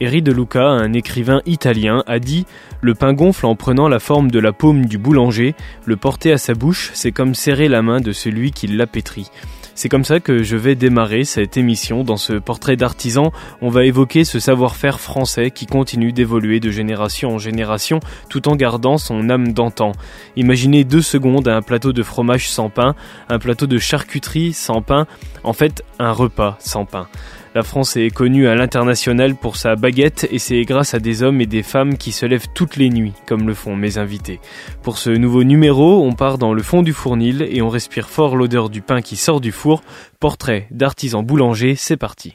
Eri de Luca, un écrivain italien, a dit Le pain gonfle en prenant la forme de la paume du boulanger, le porter à sa bouche, c'est comme serrer la main de celui qui l'a pétri. C'est comme ça que je vais démarrer cette émission. Dans ce portrait d'artisan, on va évoquer ce savoir-faire français qui continue d'évoluer de génération en génération tout en gardant son âme d'antan. Imaginez deux secondes un plateau de fromage sans pain, un plateau de charcuterie sans pain, en fait un repas sans pain. La France est connue à l'international pour sa baguette et c'est grâce à des hommes et des femmes qui se lèvent toutes les nuits, comme le font mes invités. Pour ce nouveau numéro, on part dans le fond du fournil et on respire fort l'odeur du pain qui sort du four. Portrait d'artisan boulanger, c'est parti.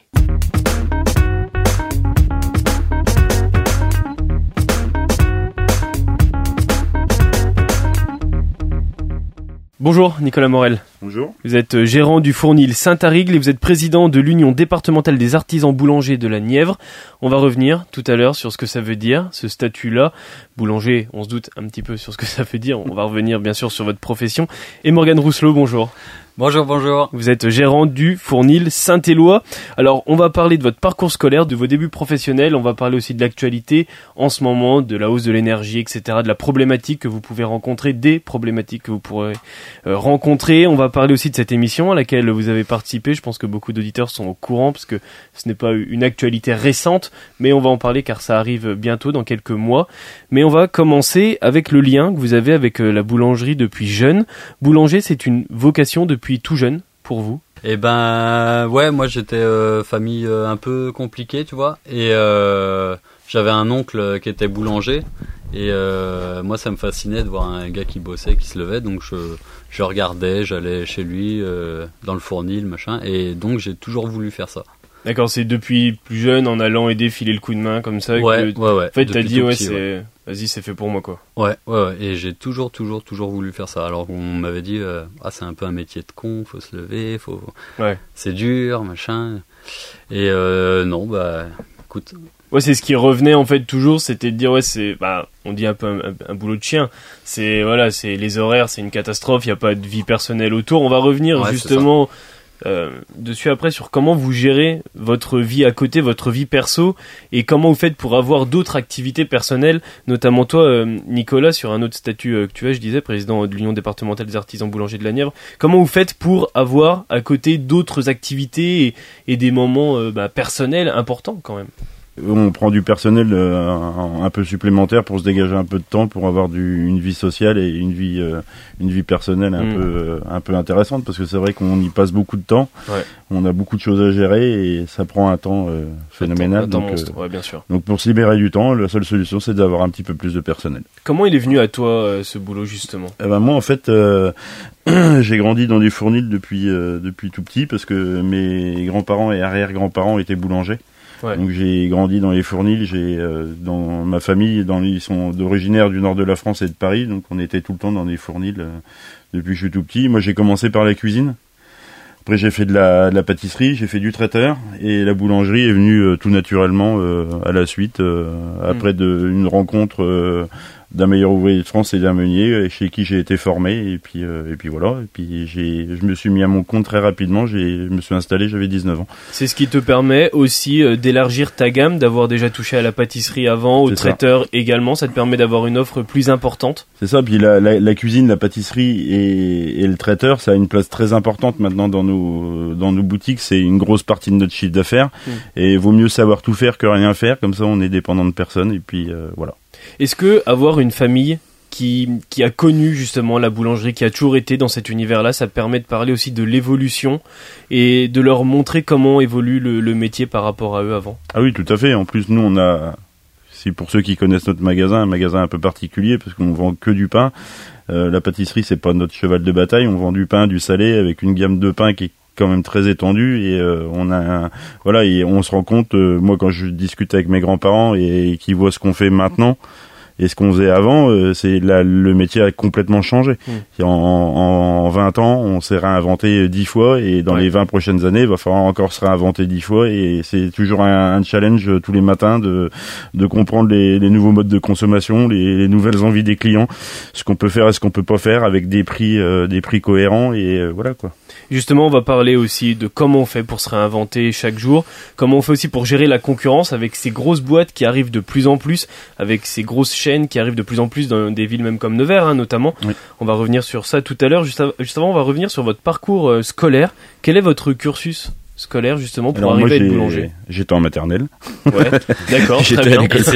Bonjour Nicolas Morel. Bonjour. Vous êtes euh, gérant du fournil Saint-Arigle et vous êtes président de l'Union départementale des artisans boulangers de la Nièvre. On va revenir tout à l'heure sur ce que ça veut dire, ce statut-là. Boulanger, on se doute un petit peu sur ce que ça veut dire. On va revenir bien sûr sur votre profession. Et Morgane Rousselot, bonjour. Bonjour, bonjour. Vous êtes gérant du Fournil Saint-Éloi. Alors, on va parler de votre parcours scolaire, de vos débuts professionnels. On va parler aussi de l'actualité en ce moment, de la hausse de l'énergie, etc., de la problématique que vous pouvez rencontrer, des problématiques que vous pourrez euh, rencontrer. On va parler aussi de cette émission à laquelle vous avez participé. Je pense que beaucoup d'auditeurs sont au courant parce que ce n'est pas une actualité récente, mais on va en parler car ça arrive bientôt dans quelques mois. Mais on va commencer avec le lien que vous avez avec euh, la boulangerie depuis jeune. Boulanger, c'est une vocation depuis tout jeune pour vous Eh ben ouais, moi j'étais euh, famille euh, un peu compliquée, tu vois, et euh, j'avais un oncle qui était boulanger, et moi ça me fascinait de voir un gars qui bossait, qui se levait, donc je, je regardais, j'allais chez lui dans le fournil, machin, et donc j'ai toujours voulu faire ça. D'accord, c'est depuis plus jeune en allant aider, filer le coup de main comme ça. Ouais, que, ouais, ouais. En fait, t'as dit ouais, c'est vas-y, c'est fait pour moi quoi. Ouais, ouais, ouais. Et j'ai toujours, toujours, toujours voulu faire ça. Alors qu'on m'avait dit, euh, ah, c'est un peu un métier de con, faut se lever, faut. Ouais. C'est dur, machin. Et euh, non, bah, écoute. Ouais, c'est ce qui revenait en fait toujours, c'était de dire ouais, c'est, bah, on dit un peu un, un boulot de chien. C'est voilà, c'est les horaires, c'est une catastrophe, il y a pas de vie personnelle autour. On va revenir Ouais, justement. Euh, dessus après sur comment vous gérez votre vie à côté, votre vie perso et comment vous faites pour avoir d'autres activités personnelles, notamment toi euh, Nicolas sur un autre statut euh, que tu as, je disais président de l'Union départementale des artisans boulangers de la Nièvre. Comment vous faites pour avoir à côté d'autres activités et, et des moments euh, bah, personnels importants quand même? On prend du personnel euh, un, un peu supplémentaire pour se dégager un peu de temps pour avoir du, une vie sociale et une vie, euh, une vie personnelle un, Mm. peu, euh, un peu intéressante parce que c'est vrai qu'on y passe beaucoup de temps. Ouais. On a beaucoup de choses à gérer et ça prend un temps phénoménal. Un temps donc, ouais, bien sûr. donc pour se libérer du temps, la seule solution c'est d'avoir un petit peu plus de personnel. Comment il est venu à toi ce boulot justement? Eh ben moi en fait j'ai grandi dans des fournils depuis depuis tout petit parce que mes grands-parents et arrière-grands-parents étaient boulangers. Ouais. Donc j'ai grandi dans les fournils, j'ai euh, dans ma famille dans ils sont d'originaire du nord de la France et de Paris, donc on était tout le temps dans des fournils euh, depuis que je suis tout petit. Moi j'ai commencé par la cuisine. Après j'ai fait de la, de la pâtisserie, j'ai fait du traiteur et la boulangerie est venue euh, tout naturellement euh, à la suite euh, après de, une rencontre euh, d'un meilleur ouvrier de France et d'un meunier euh, chez qui j'ai été formé et puis euh, et puis voilà et puis j'ai je me suis mis à mon compte très rapidement j'ai je me suis installé j'avais 19 ans C'est ce qui te permet aussi euh, d'élargir ta gamme, d'avoir déjà touché à la pâtisserie avant, au ça. traiteur également. Ça te permet d'avoir une offre plus importante. c'est ça puis la, la, la cuisine la pâtisserie et, et le traiteur ça a une place très importante maintenant dans nos dans nos boutiques c'est une grosse partie de notre chiffre d'affaires Mm. et vaut mieux savoir tout faire que rien faire comme ça on est dépendant de personne et puis euh, voilà Est-ce que avoir une famille qui, qui a connu justement la boulangerie, qui a toujours été dans cet univers-là, ça permet de parler aussi de l'évolution et de leur montrer comment évolue le, métier par rapport à eux avant? Ah oui, tout à fait. En plus, nous, on a, c'est pour ceux qui connaissent notre magasin, un magasin un peu particulier parce qu'on vend que du pain. Euh, la pâtisserie, c'est pas notre cheval de bataille. On vend du pain, du salé, avec une gamme de pain qui est quand même très étendue et euh, on a voilà et on se rend compte euh, moi quand je discute avec mes grands-parents et, qui voient ce qu'on fait maintenant Et ce qu'on faisait avant, euh, c'est là, le métier a complètement changé. Mm. En, en, 20 ans, on s'est réinventé 10 fois et dans Ouais. les 20 prochaines années, il va falloir encore se réinventer 10 fois et c'est toujours un, un challenge euh, tous les matins de, de comprendre les, les nouveaux modes de consommation, les, les nouvelles envies des clients, ce qu'on peut faire et ce qu'on peut pas faire avec des prix, euh, des prix cohérents et euh, voilà quoi. Justement, on va parler aussi de comment on fait pour se réinventer chaque jour, comment on fait aussi pour gérer la concurrence avec ces grosses boîtes qui arrivent de plus en plus, avec ces grosses chaînes qui arrivent de plus en plus dans des villes même comme Nevers hein, notamment. Oui. On va revenir sur ça tout à l'heure. Juste, av- juste avant, on va revenir sur votre parcours euh, scolaire. Quel est votre cursus scolaire justement pour Alors moi arriver à être boulanger? j'étais en maternelle. Ouais, d'accord, très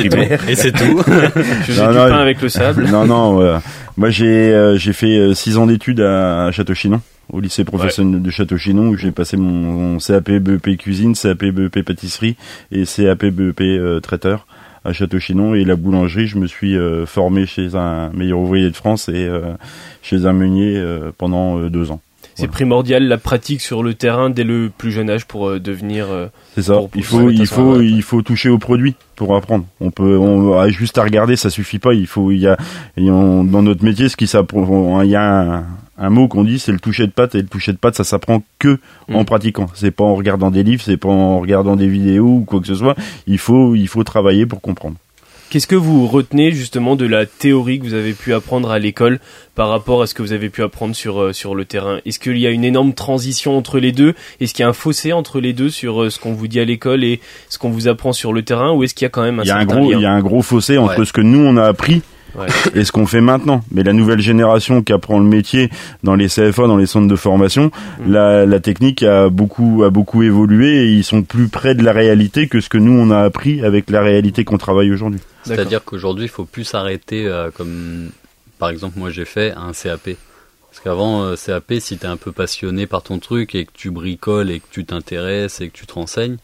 bien. Et c'est tout. Je faisais Non, du non, pain avec le sable. non, non. euh, moi, j'ai euh, j'ai fait euh, six ans d'études à, à Château-Chinon, au lycée professionnel de Château-Chinon, où j'ai passé mon, mon CAP BEP cuisine, CAP BEP pâtisserie et CAP BEP euh, traiteur à Château-Chinon. Et la boulangerie, je me suis euh, formé chez un meilleur ouvrier de France et euh, chez un meunier euh, pendant deux ans. C'est Voilà. primordial la pratique sur le terrain dès le plus jeune âge pour euh, devenir. C'est ça. Pour- pour il faut, il faut, il faut toucher au produit pour apprendre. On peut, on ah, juste à regarder, ça suffit pas. Il faut, il y a, on- dans notre métier, ce qui s'apprend, il y a un, un mot qu'on dit, c'est le toucher de patte. Et le toucher de patte, ça s'apprend que en Mm. pratiquant. C'est pas en regardant des livres, c'est pas en regardant des vidéos ou quoi que ce soit. Il faut, il faut travailler pour comprendre. Qu'est-ce que vous retenez justement de la théorie que vous avez pu apprendre à l'école par rapport à ce que vous avez pu apprendre sur, euh, sur le terrain? Est-ce qu'il y a une énorme transition entre les deux? Est-ce qu'il y a un fossé entre les deux sur euh, ce qu'on vous dit à l'école et ce qu'on vous apprend sur le terrain? Ou est-ce qu'il y a quand même un Il y a un gros, lien? il y a un gros fossé entre Ouais. ce que nous on a appris Ouais. et ce qu'on fait maintenant. Mais la nouvelle génération qui apprend le métier dans les CFA, dans les centres de formation, Mm. la, la technique a beaucoup, a beaucoup évolué et ils sont plus près de la réalité que ce que nous on a appris avec la réalité qu'on travaille aujourd'hui. C'est-à-dire qu'aujourd'hui, il faut plus s'arrêter euh, comme, par exemple, moi j'ai fait un CAP. Parce qu'avant, euh, CAP, si tu es un peu passionné par ton truc et que tu bricoles et que tu t'intéresses et que tu te renseignes,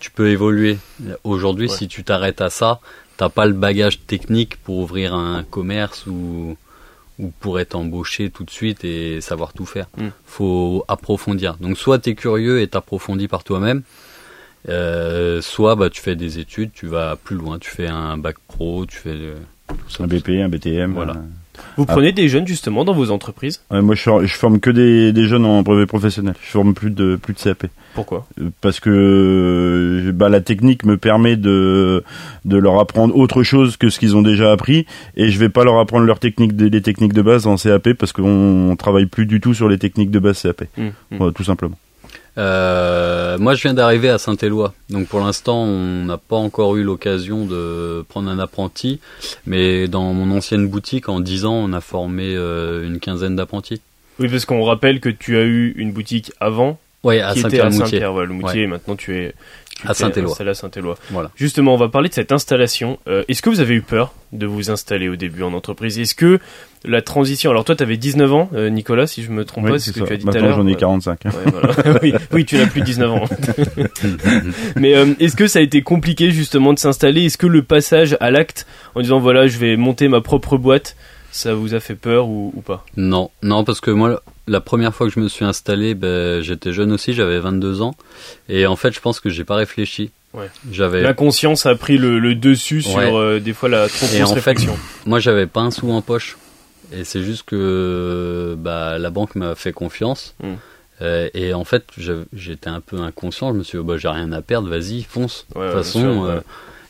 tu peux évoluer. Aujourd'hui, Ouais. si tu t'arrêtes à ça, t'as pas le bagage technique pour ouvrir un commerce ou, ou pour être embauché tout de suite et savoir tout faire. Mm. faut approfondir. Donc soit tu es curieux et t'approfondis par toi-même, euh, soit bah, tu fais des études, tu vas plus loin, tu fais un bac pro, tu fais euh, tout ça. Un BP, un BTM. Voilà. euh. Vous prenez des jeunes justement dans vos entreprises? Ouais, moi je, for- je forme que des, des jeunes en brevet professionnel. Je forme plus de plus de CAP. Pourquoi? Parce que bah, la technique me permet de de leur apprendre autre chose que ce qu'ils ont déjà appris et je vais pas leur apprendre leurs techniques de- les techniques de base en CAP parce qu'on on travaille plus du tout sur les techniques de base CAP Hum, hum. Voilà, tout simplement Euh, moi, je viens d'arriver à Saint-Éloi, donc pour l'instant, on n'a pas encore eu l'occasion de prendre un apprenti, mais dans mon ancienne boutique, en 10 ans, on a formé euh, une quinzaine d'apprentis. Oui, parce qu'on rappelle que tu as eu une boutique avant Ouais, à qui était à Saint-Pierre-Moutier. Saint-Pierre, voilà, le Moutier, et maintenant tu es À Saint-Éloi. installé à Saint-Éloi. Voilà. Justement, on va parler de cette installation. Euh, Est-ce que vous avez eu peur de vous installer au début en entreprise? Est-ce que la transition... Alors toi, tu avais 19 ans, euh, Nicolas, si je me trompe Oui, pas, c'est ce que ça. tu as dit tout à maintenant l'heure. j'en ai Ouais. 45 Ouais, voilà. oui, oui, tu n'as plus 19 ans. Mais euh, est-ce que ça a été compliqué justement de s'installer? Est-ce que le passage à l'acte en disant voilà, je vais monter ma propre boîte, ça vous a fait peur ou, ou pas Non, non, parce que moi, la première fois que je me suis installé, ben, j'étais jeune aussi, j'avais 22 ans, et en fait, je pense que j'ai pas réfléchi. Ouais. J'avais, L'inconscience a pris le, le dessus sur euh, des fois la trop grosse en fait, réflexion. moi, j'avais pas un sou en poche, et c'est juste que bah, la banque m'a fait confiance. Mm. Euh, et en fait, j'étais un peu inconscient. Je me suis dit, oh, bah, j'ai rien à perdre, vas-y, fonce. Ouais, de toute façon, sûr, euh,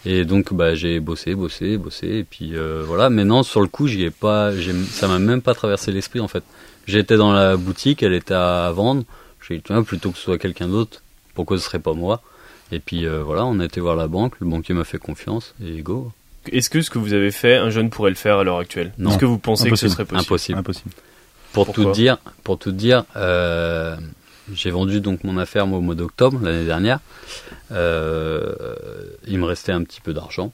et donc, bah, j'ai bossé, bossé, bossé, et puis euh, voilà. Maintenant, sur le coup, j'y ai pas, j'ai- ça m'a même pas traversé l'esprit en fait. J'étais dans la boutique, elle était à vendre. J'ai dit, tiens, plutôt que ce soit quelqu'un d'autre, pourquoi ce serait pas moi? Et puis euh, voilà, on a été voir la banque, le banquier m'a fait confiance, et go. Est-ce que ce que vous avez fait, un jeune pourrait le faire à l'heure actuelle? Non. Est-ce que vous pensez que ce serait possible? Impossible. impossible Pour Pourquoi? tout dire, pour tout dire, euh, j'ai vendu donc mon affaire moi, au mois d'octobre l'année dernière. Euh, il me restait un petit peu d'argent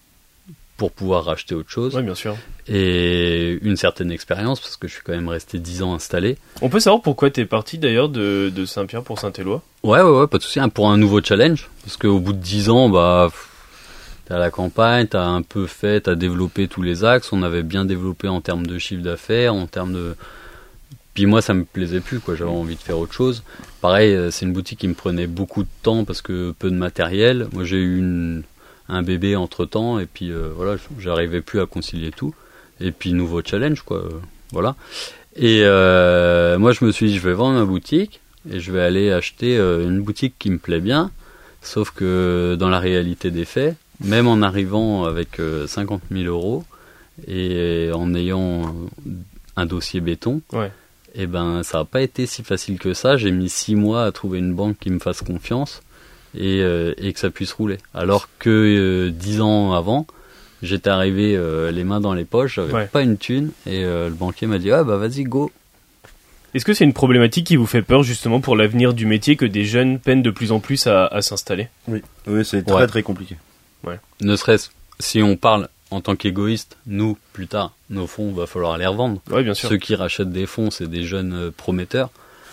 pour pouvoir racheter autre chose Oui, bien sûr. et une certaine expérience parce que je suis quand même resté 10 ans installé. On peut savoir pourquoi t'es parti d'ailleurs de, de Saint-Pierre pour Saint-Éloi? Ouais, ouais, ouais, pas de souci. hein, pour un nouveau challenge parce qu'au bout de 10 ans, bah, t'es à la campagne, t'as un peu fait, t'as développé tous les axes. On avait bien développé en termes de chiffre d'affaires, en termes de. Puis moi, ça me plaisait plus, quoi. J'avais envie de faire autre chose. Pareil, euh, c'est une boutique qui me prenait beaucoup de temps parce que peu de matériel. Moi, j'ai eu une, un bébé entre temps et puis euh, voilà, j'arrivais plus à concilier tout. Et puis nouveau challenge quoi, euh, voilà. Et euh, moi je me suis dit je vais vendre ma boutique et je vais aller acheter une boutique qui me plaît bien. Sauf que dans la réalité des faits, même en arrivant avec 50 000 euros et en ayant un dossier béton, ouais. Et eh ben ça n'a pas été si facile que ça. J'ai mis six mois à trouver une banque qui me fasse confiance et, et que ça puisse rouler. Alors que dix ans avant, J'étais arrivé euh, les mains dans les poches, j'avais pas une thune, et euh, le banquier m'a dit ah bah vas-y go. Est-ce que c'est une problématique qui vous fait peur justement pour l'avenir du métier que des jeunes peinent de plus en plus à, s'installer? Oui, oui c'est très très compliqué. Ouais. Ne serait-ce si on parle en tant qu'égoïste, nous plus tard, nos fonds va falloir les revendre. Oui, bien sûr. Ceux qui rachètent des fonds, c'est des jeunes euh, prometteurs.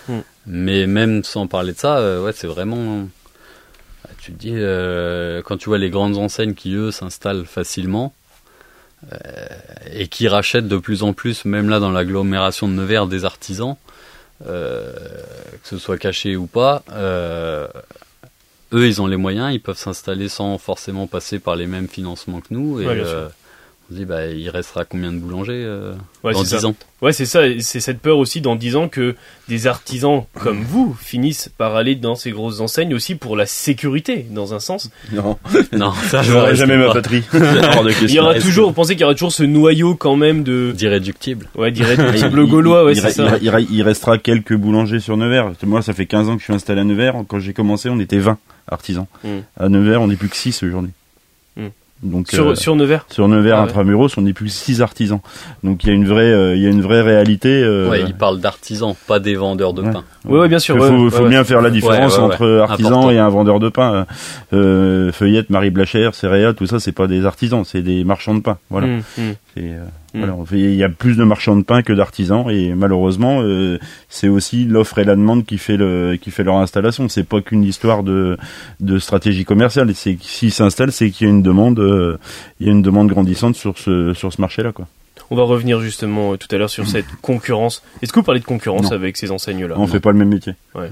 Hmm. Mais même sans parler de ça, ouais, c'est vraiment tu te dis, euh, quand tu vois les grandes enseignes qui, eux, s'installent facilement euh, et qui rachètent de plus en plus, même là dans l'agglomération de Nevers, des artisans, euh, que ce soit caché ou pas, eux, ils ont les moyens, ils peuvent s'installer sans forcément passer par les mêmes financements que nous. Et, on se dit, bah, il restera combien de boulangers dans 10 ans Ouais, c'est ça. C'est cette peur aussi dans 10 ans que des artisans comme vous finissent par aller dans ces grosses enseignes aussi pour la sécurité, dans un sens. Non, non, ça je n'aurai jamais ma patrie. il y aura toujours, vous pensez qu'il y aura toujours ce noyau quand même de d'irréductible. Ouais, d'irréductible gaulois, ouais, c'est ça. Il, restera quelques boulangers sur Nevers. Moi, ça fait 15 ans que je suis installé à Nevers. Quand j'ai commencé, on était 20 artisans. Hmm. À Nevers, on n'est plus que 6 aujourd'hui. Donc sur, euh, sur Nevers sur Nevers ah intramuros on n'est plus six artisans. Donc il y a une vraie euh, il y a une vraie réalité euh... ouais il parle d'artisans pas des vendeurs de pain. Oui ouais, bien sûr il faut, faut bien faire la différence entre artisan et un vendeur de pain. Euh, Feuillette Marie Blachère Céréa tout ça c'est pas des artisans c'est des marchands de pain voilà. Mmh, mmh. Euh, Mm. il y a plus de marchands de pain que d'artisans et malheureusement euh, c'est aussi l'offre et la demande qui fait le qui fait leur installation. C'est pas qu'une histoire de de stratégie commerciale. C'est s'ils s'installent, c'est qu'il y a une demande euh, il y a une demande grandissante sur ce sur ce marché là quoi. On va revenir justement tout à l'heure sur cette concurrence. Est-ce que vous parlez de concurrence avec ces enseignes là On fait pas le même métier. Ouais.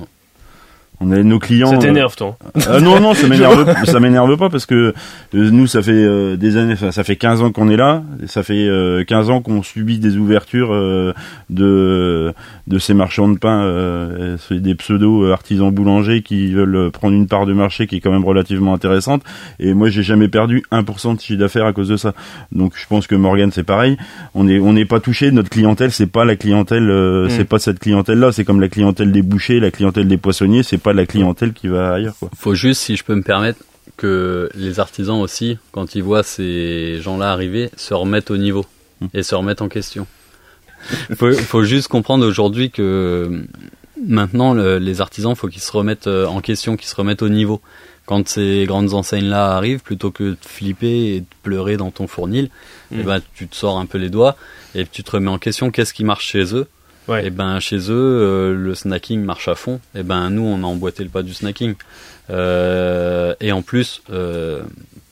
On a nos clients. Ça euh, t'énerve, toi euh, Non, non, ça m'énerve. ça m'énerve pas parce que euh, nous, ça fait des années, ça fait 15 ans qu'on est là. Ça fait 15 ans qu'on subit des ouvertures de de ces marchands de pain, c'est des pseudo artisans boulangers qui veulent prendre une part de marché qui est quand même relativement intéressante. Et moi, j'ai jamais perdu 1% de chiffre d'affaires à cause de ça. Donc, je pense que Morgan, c'est pareil. On est on n'est pas touché. Notre clientèle, c'est pas la clientèle, mm. c'est pas cette clientèle-là. C'est comme la clientèle des bouchers, la clientèle des poissonniers. C'est pas de la clientèle qui va ailleurs. Quoi. Faut juste, si je peux me permettre, que les artisans aussi, quand ils voient ces gens-là arriver, se remettent au niveau hmm. et se remettent en question. faut, faut juste comprendre aujourd'hui que maintenant les artisans, faut qu'ils se remettent euh, en question, qu'ils se remettent au niveau. Quand ces grandes enseignes-là arrivent, plutôt que de flipper et de pleurer dans ton fournil, hmm. eh ben, tu te sors un peu les doigts et tu te remets en question qu'est-ce qui marche chez eux? Et ben chez eux, euh, le snacking marche à fond. Et ben nous, on a emboîté le pas du snacking. Euh, et en plus, euh,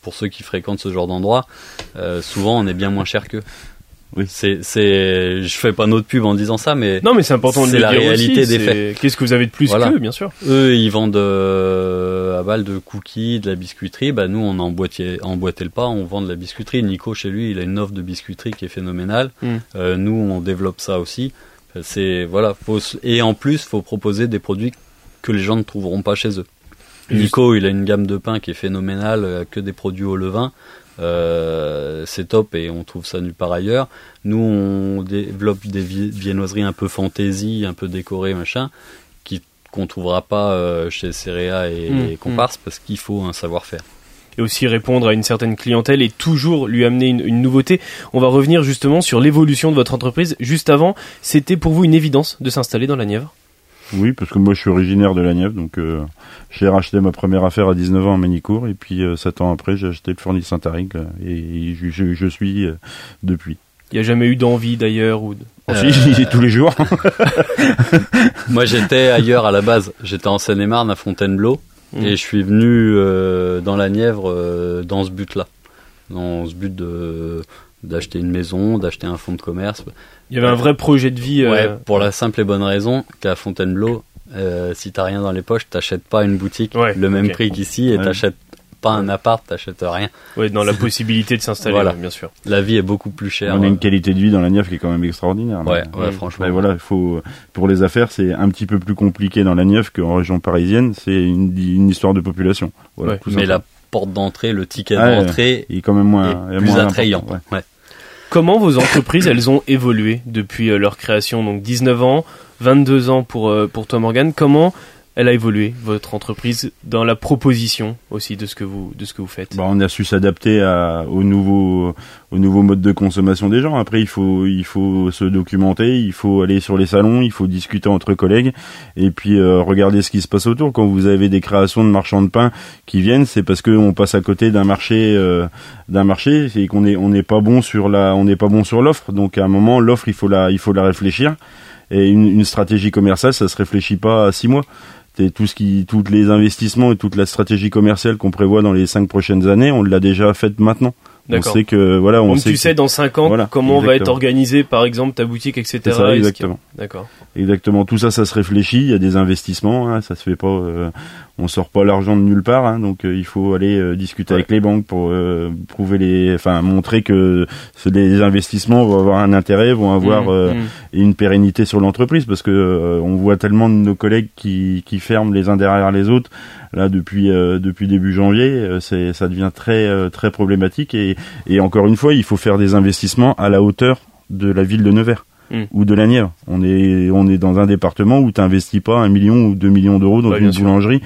pour ceux qui fréquentent ce genre d'endroit, souvent on est bien moins cher qu'eux. Oui. C'est, c'est, je fais pas notre pub en disant ça, mais non, mais c'est important de le la réalité des faits. Qu'est-ce que vous avez de plus qu'eux, bien sûr. Eux, ils vendent à balle de cookies, de la biscuiterie. Bah nous, on a emboîté, emboîté le pas, on vend de la biscuiterie. Nico, chez lui, il a une offre de biscuiterie qui est phénoménale. Hmm. nous, on développe ça aussi. C'est voilà, et en plus, faut proposer des produits que les gens ne trouveront pas chez eux. Nico, il a une gamme de pain qui est phénoménale, euh, que des produits au levain. Euh, c'est top et on trouve ça nulle part ailleurs. Nous, on développe des viennoiseries un peu fantaisie, un peu décorées, machin, qu'on trouvera pas euh, chez Cerea et, mmh, mmh. Comparse parce qu'il faut un savoir-faire et aussi répondre à une certaine clientèle et toujours lui amener une, nouveauté. On va revenir justement sur l'évolution de votre entreprise. Juste avant, c'était pour vous une évidence de s'installer dans la Nièvre? Oui, parce que moi je suis originaire de la Nièvre, donc euh, j'ai racheté ma première affaire à 19 ans à Manicourt, et puis euh, 7 ans après j'ai acheté le Fournil Saint-Aric, euh, et je, je, suis euh, depuis. Il n'y a jamais eu d'envie d'ailleurs ou de... Oh, tous les jours. moi j'étais ailleurs à la base, j'étais en Seine-et-Marne à Fontainebleau, Mm. Et je suis venu euh, dans la Nièvre euh, dans ce but-là, dans ce but de d'acheter une maison, d'acheter un fonds de commerce. Il y avait un vrai projet de vie. Euh, ouais, pour la simple et bonne raison qu'à Fontainebleau, si t'as rien dans les poches, t'achètes pas une boutique le même prix qu'ici et t'achètes pas un appart, t'achètes rien. Ouais, dans la possibilité de s'installer, Voilà. bien sûr. La vie est beaucoup plus chère. On a une qualité de vie dans la Nièvre qui est quand même extraordinaire. Ouais, ouais, franchement. Voilà, il faut pour les affaires, c'est un petit peu plus compliqué dans la Nièvre qu'en région parisienne. C'est une, une histoire de population. Voilà, Ouais, tout Mais la porte d'entrée, le ticket ouais. d'entrée est quand même moins, est plus moins attrayant. important, ouais. Ouais. Comment vos entreprises, elles ont évolué depuis euh, leur création? Donc 19 ans, 22 ans pour, euh, pour toi Morgan. Comment elle a évolué, votre entreprise, dans la proposition aussi de ce que vous, de ce que vous faites Bah, on a su s'adapter au nouveau, au nouveau mode de consommation des gens. Après, il faut, il faut se documenter, il faut aller sur les salons, il faut discuter entre collègues, et puis euh, regarder ce qui se passe autour. Quand vous avez des créations de marchands de pain qui viennent, c'est parce qu'on passe à côté d'un marché, euh, d'un marché, et qu'on est, on n'est pas bon sur la, on n'est pas bon sur l'offre. Donc à un moment, l'offre, il faut la, il faut la réfléchir. Et une, une stratégie commerciale, ça se réfléchit pas à six mois. C'est tout ce qui, tous les investissements et toute la stratégie commerciale qu'on prévoit dans les cinq prochaines années, on l'a déjà faite maintenant. On sait que voilà, on Donc sait tu que- sais dans 5 ans Voilà, comment va être exactement. organisée par exemple ta boutique, etc. Ça, exactement. D'accord. Exactement. Tout ça, ça se réfléchit. Il y a des investissements. Hein, ça se fait pas. euh, on sort pas l'argent de nulle part. hein, donc euh, il faut aller euh, discuter Ouais. avec les banques pour euh, prouver les, enfin montrer que ce- les investissements vont avoir un intérêt, vont avoir Mmh, euh, mmh. une pérennité sur l'entreprise parce que euh, on voit tellement de nos collègues qui, qui ferment les uns derrière les autres là depuis euh, depuis début janvier euh, c'est ça devient très euh, très problématique et, et encore une fois il faut faire des investissements à la hauteur de la ville de Nevers Mm. ou de la Nièvre on est on est dans un département où tu n'investis pas un million ou deux millions d'euros dans Ouais, bien une boulangerie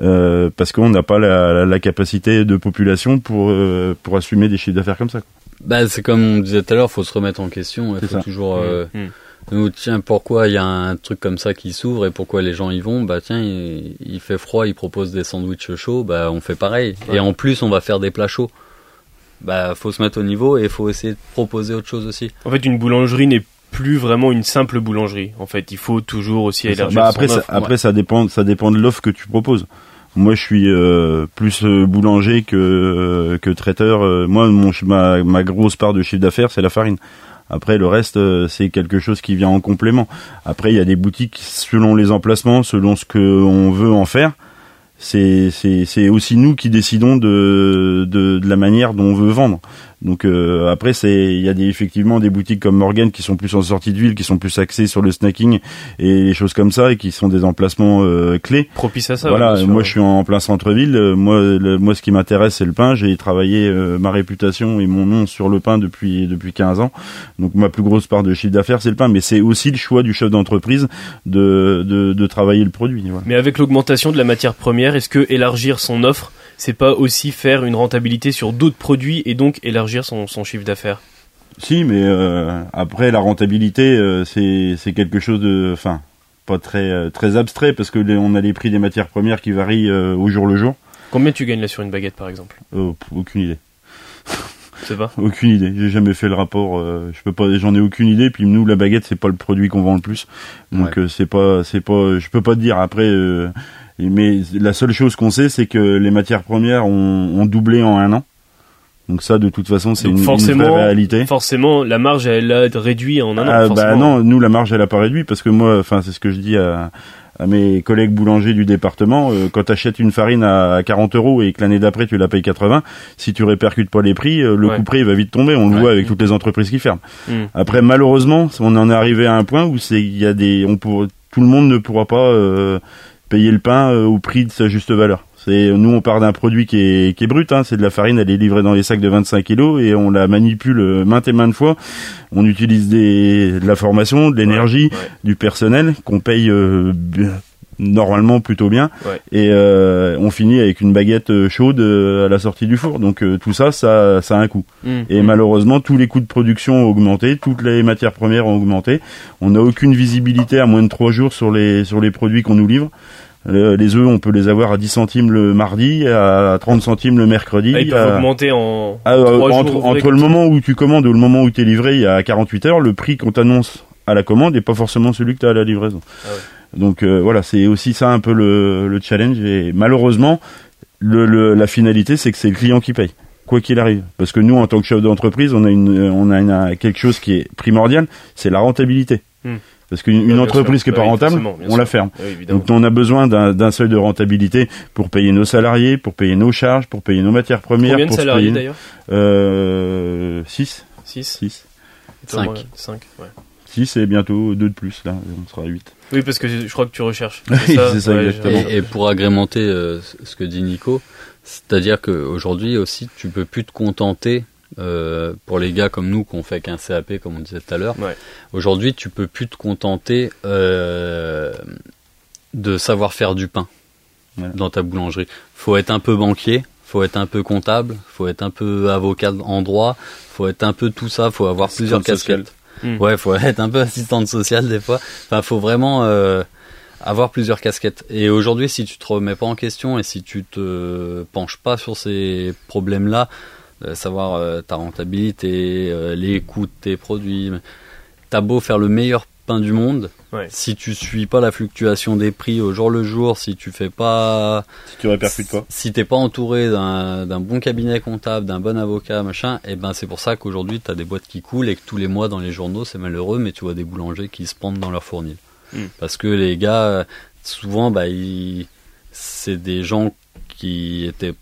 euh, parce qu'on n'a pas la, la, la capacité de population pour euh, pour assumer des chiffres d'affaires comme ça Bah, c'est comme on disait tout à l'heure, faut se remettre en question. Il C'est faut ça. toujours. euh, Mmh, mmh. nous, tiens, pourquoi il y a un truc comme ça qui s'ouvre et pourquoi les gens y vont? Bah tiens, il, il fait froid, il propose des sandwichs chauds, bah on fait pareil. Ouais. Et en plus, on va faire des plats chauds. Bah faut se mettre au niveau et faut essayer de proposer autre chose aussi. En fait, une boulangerie n'est plus vraiment une simple boulangerie. En fait, il faut toujours aussi élargir Bah, son après, ça, offre. après ça dépend, ça dépend de l'offre que tu proposes. Moi, je suis euh, plus euh, boulanger que euh, que traiteur. Moi, mon, ma, ma grosse part de chiffre d'affaires, c'est la farine. Après, le reste, c'est quelque chose qui vient en complément. Après, il y a des boutiques selon les emplacements, selon ce que on veut en faire. C'est aussi nous qui décidons de de, de la manière dont on veut vendre. Donc euh, après, c'est il y a des, effectivement des boutiques comme Morgan qui sont plus en sortie de ville, qui sont plus axées sur le snacking et les choses comme ça, et qui sont des emplacements euh, clés. propice à ça. voilà, moi je suis en plein centre-ville. Euh, Moi, le- moi, ce qui m'intéresse, c'est le pain. J'ai travaillé euh, ma réputation et mon nom sur le pain depuis depuis 15 ans. Donc ma plus grosse part de chiffre d'affaires, c'est le pain, mais c'est aussi le choix du chef d'entreprise de, de de travailler le produit. Voilà. Mais avec l'augmentation de la matière première, est-ce que élargir son offre, c'est pas aussi faire une rentabilité sur d'autres produits et donc élargir son, son chiffre d'affaires Si, mais euh, après la rentabilité, euh, c'est quelque chose de, enfin, pas très euh, très abstrait parce que les- on a les prix des matières premières qui varient euh, au jour le jour. Combien tu gagnes là sur une baguette par exemple? Aucune idée, C'est pas? Aucune idée. J'ai jamais fait le rapport. euh, je peux pas, j'en ai aucune idée. Puis nous, la baguette, c'est pas le produit qu'on vend le plus, donc euh, c'est pas, c'est pas, je peux pas te dire. Après, euh, mais la seule chose qu'on sait, c'est que les matières premières ont, ont doublé en un an. Donc ça, de toute façon, c'est une, une vraie réalité. Forcément, la marge elle a réduit en un an. Ah, bah forcément. non, nous la marge elle a pas réduit parce que moi, enfin c'est ce que je dis à, à mes collègues boulangers du département. euh, quand tu achètes une farine à 40 euros et que l'année d'après tu la payes 80, si tu répercutes pas les prix, euh, le Ouais. coup près il va vite tomber. On le Ouais. voit avec toutes les entreprises qui ferment. Mm. Après malheureusement, on en est arrivé à un point où c'est il y a des, on pour, tout le monde ne pourra pas euh, payer le pain euh, au prix de sa juste valeur. C'est nous on part d'un produit qui est, qui est brut, hein, c'est de la farine, elle est livrée dans les sacs de 25 kilos et on la manipule euh, maintes et maintes fois. On utilise des, de la formation, de l'énergie, Ouais. du personnel qu'on paye euh, normalement plutôt bien Ouais. et euh, on finit avec une baguette chaude à la sortie du four. Donc euh, tout ça, ça, ça a un coût. Mm. Et Mm. malheureusement, tous les coûts de production ont augmenté, toutes les matières premières ont augmenté. On n'a aucune visibilité à moins de trois jours sur les sur les produits qu'on nous livre. Le- Les œufs, on peut les avoir à 10 centimes le mardi, à 30 centimes le mercredi. Ah, ils peuvent à- augmenter en ah, euh, entre, jours entre le moment où tu commandes et le moment où tu es livré, il y a 48 heures, le prix qu'on t'annonce à la commande n'est pas forcément celui que tu as à la livraison. Ah ouais. Donc euh, voilà, c'est aussi ça un peu le, le challenge. Et malheureusement, le, le- la finalité, c'est que c'est le client qui paye, quoi qu'il arrive. Parce que nous, en tant que chef d'entreprise, on a, une, on a une- quelque chose qui est primordial, c'est la rentabilité. Hmm. Parce qu'une une bien entreprise sûr. qui est pas Oui, rentable, on la ferme. Oui. Donc on a besoin d'un seuil de rentabilité pour payer nos salariés, pour payer nos charges, pour payer nos matières premières, Combien de pour salariés d'ailleurs Euh, 6 6 6 Cinq. 5, ouais. 6 et bientôt 2 de plus, là, on sera à 8. Oui, parce que je crois que tu recherches. C'est ça, Ouais, exactement. j'ai- Et, et pour agrémenter euh, ce que dit Nico, c'est-à-dire qu'aujourd'hui aussi, tu peux plus te contenter, euh, pour les gars comme nous qui ont fait qu'un CAP, comme on disait tout à l'heure, Ouais. aujourd'hui, tu peux plus te contenter euh, de savoir faire du pain Ouais. dans ta boulangerie. faut être un peu banquier, faut être un peu comptable, faut être un peu avocat en droit, faut être un peu tout ça, faut avoir plusieurs Assistante casquettes. Hmm. Ouais, faut être un peu assistante sociale des fois. Enfin, faut vraiment euh, avoir plusieurs casquettes. Et aujourd'hui, si tu te remets pas en question et si tu te penches pas sur ces problèmes-là, savoir euh, ta rentabilité, euh, les coûts de tes produits, t'as beau faire le meilleur pain du monde, Ouais. si tu suis pas la fluctuation des prix au jour le jour, si tu fais pas Si tu répercutes pas. si t'es pas entouré d'un bon cabinet comptable, d'un bon avocat, machin, et ben c'est pour ça qu'aujourd'hui t'as des boîtes qui coulent et que tous les mois dans les journaux c'est malheureux, mais tu vois des boulangers qui se prennent dans leur fournil. Mm. Parce que les gars, euh, souvent, bah, c'est des gens qui étaient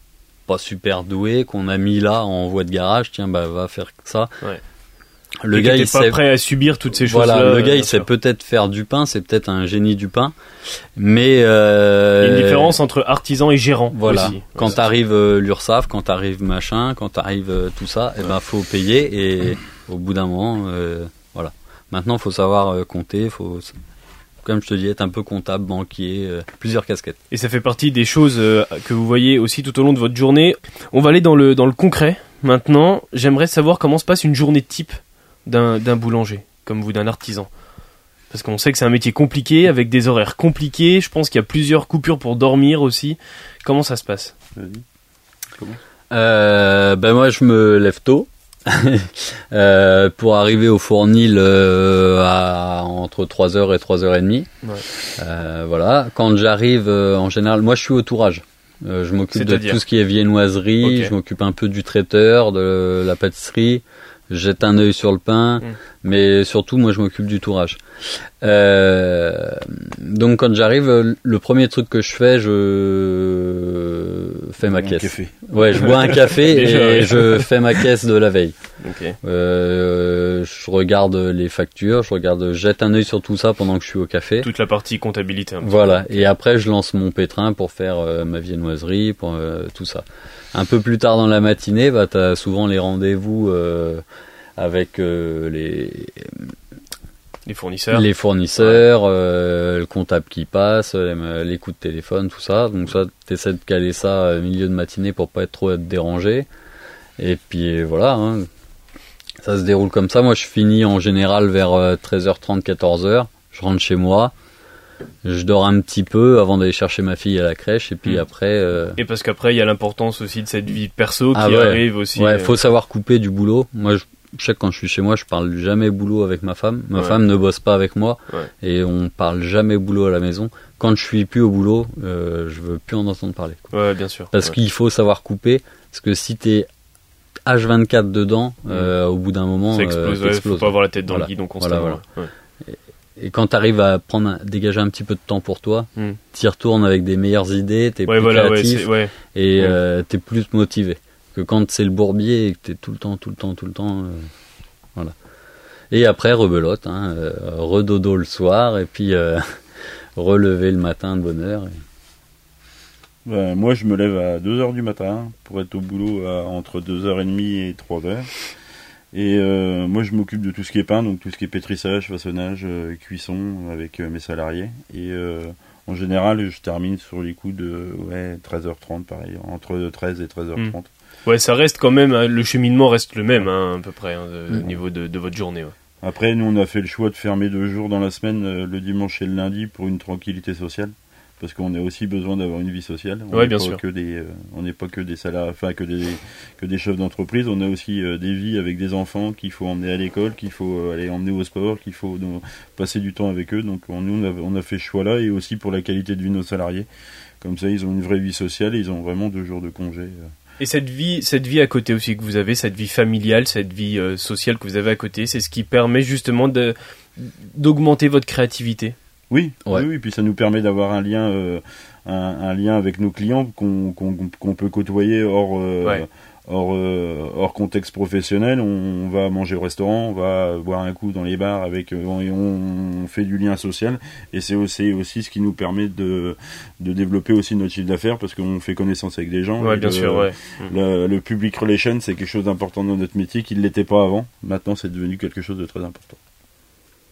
pas super doués, qu'on a mis là en voie de garage, tiens, bah va faire ça. Ouais. Le Et gars, il pas sait prêt à subir toutes ces choses-là. voilà, le gars, bien il sait peut-être faire du pain, c'est peut-être un génie du pain, mais euh, Il y a une différence entre artisan et gérant. voilà. aussi. Quand Ouais. t'arrives euh, l'URSSAF, quand t'arrives machin, quand t'arrives euh, tout ça, eh ben faut payer et au bout d'un moment, euh, voilà. Maintenant, faut savoir euh, compter, faut, comme je te dis, être un peu comptable, banquier, euh, plusieurs casquettes. Et ça fait partie des choses euh, que vous voyez aussi tout au long de votre journée. On va aller dans le, dans le concret. Maintenant, j'aimerais savoir comment se passe une journée type d'un d'un boulanger, comme vous, d'un artisan. Parce qu'on sait que c'est un métier compliqué, avec des horaires compliqués. Je pense qu'il y a plusieurs coupures pour dormir aussi. Comment ça se passe? Vas-y. Euh, ben moi, je me lève tôt. Euh, pour arriver au fournil euh, à entre 3h et 3h30. Ouais. Euh, voilà. Quand j'arrive, euh, en général, moi je suis au tourage. Euh, je m'occupe de tout ce qui est viennoiserie, je m'occupe un peu du traiteur, de la pâtisserie, je jette un œil sur le pain, Mm. Mais surtout moi je m'occupe du tourage. Euh, donc quand j'arrive, euh, le premier truc que je fais, je fais ma Un caisse. café. Ouais, je bois un café et je fais ma caisse de la veille. Ok. Euh, je regarde les factures, je regarde, je jette un œil sur tout ça pendant que je suis au café. Toute la partie comptabilité. petit Voilà. Et après, je lance mon pétrin pour faire euh, ma viennoiserie, pour euh, tout ça. Un peu plus tard dans la matinée, bah, t'as souvent les rendez-vous euh, avec euh, les. Les fournisseurs. les fournisseurs, euh, le comptable qui passe, les, les coups de téléphone, tout ça. Donc ça, t'essaies de caler ça au milieu de matinée pour pas être trop être dérangé. Et puis euh, voilà, hein. ça se déroule comme ça. Moi, je finis en général vers euh, 13h30, 14h. Je rentre chez moi. Je dors un petit peu avant d'aller chercher ma fille à la crèche. Et puis Mm. après, euh, Et parce qu'après, il y a l'importance aussi de cette vie perso Ah qui ouais. arrive aussi. ouais, euh, faut savoir couper du boulot. Moi, je, je sais que quand je suis chez moi, je parle jamais boulot avec ma femme. Ma Ouais. femme ne bosse pas avec moi Ouais. et on parle jamais boulot à la maison. Quand je suis plus au boulot, euh, je veux plus en entendre parler. quoi. Ouais, bien sûr. Parce Ouais. qu'il faut savoir couper. Parce que si t'es H24 dedans, euh, au bout d'un moment, ça explose. euh, ouais, t'exploses. faut pas avoir la tête dans Voilà. le guidon constamment. Voilà, ouais. Et quand t'arrives à prendre, un- dégager un petit peu de temps pour toi, Mm. t'y retournes avec des meilleures idées, t'es plus voilà, créatif et euh, t'es plus motivé que quand c'est le bourbier et que t'es tout le temps, tout le temps, tout le temps. euh, voilà. Et après, rebelote, hein, euh, redodo le soir et puis euh, relever le matin de bonne heure. et- Ben, moi, je me lève à 2h du matin pour être au boulot à, entre 2h30 et 3h. Et euh, moi, je m'occupe de tout ce qui est pain, donc tout ce qui est pétrissage, façonnage, euh, cuisson avec euh, mes salariés. Et euh, en général, je termine sur les coups de ouais, 13h30, pareil, entre 13 et 13h30. Ouais, ça reste quand même, hein, le cheminement reste le même, hein, à peu près, hein, de- Mm. au niveau de, de votre journée. ouais. Après, nous, on a fait le choix de fermer deux jours dans la semaine, euh, le dimanche et le lundi, pour une tranquillité sociale. parce qu'on a aussi besoin d'avoir une vie sociale. On Ouais, n'est bien pas sûr. Que des, euh, on n'est pas que des salariés, enfin que des que des chefs d'entreprise. On a aussi euh, des vies avec des enfants qu'il faut emmener à l'école, qu'il faut euh, aller emmener au sport, qu'il faut donc, passer du temps avec eux. Donc on, nous on a, on a fait ce choix-là et aussi pour la qualité de vie de nos salariés. Comme ça, ils ont une vraie vie sociale et ils ont vraiment deux jours de congé. Et cette vie, cette vie à côté aussi que vous avez, cette vie familiale, cette vie euh, sociale que vous avez à côté, c'est ce qui permet justement de d'augmenter votre créativité. Oui, Ouais. oui, oui, puis ça nous permet d'avoir un lien, euh, un, un lien avec nos clients qu'on qu'on qu'on peut côtoyer hors, euh, Ouais. Hors, euh, hors contexte professionnel. On, va manger au restaurant, on va boire un coup dans les bars avec, euh, on, on fait du lien social. Et c'est aussi, aussi ce qui nous permet de, de développer aussi notre chiffre d'affaires parce qu'on fait connaissance avec des gens. Ouais, bien le- sûr, ouais. Le, le public relation, c'est quelque chose d'important dans notre métier qui ne l'était pas avant. Maintenant, c'est devenu quelque chose de très important.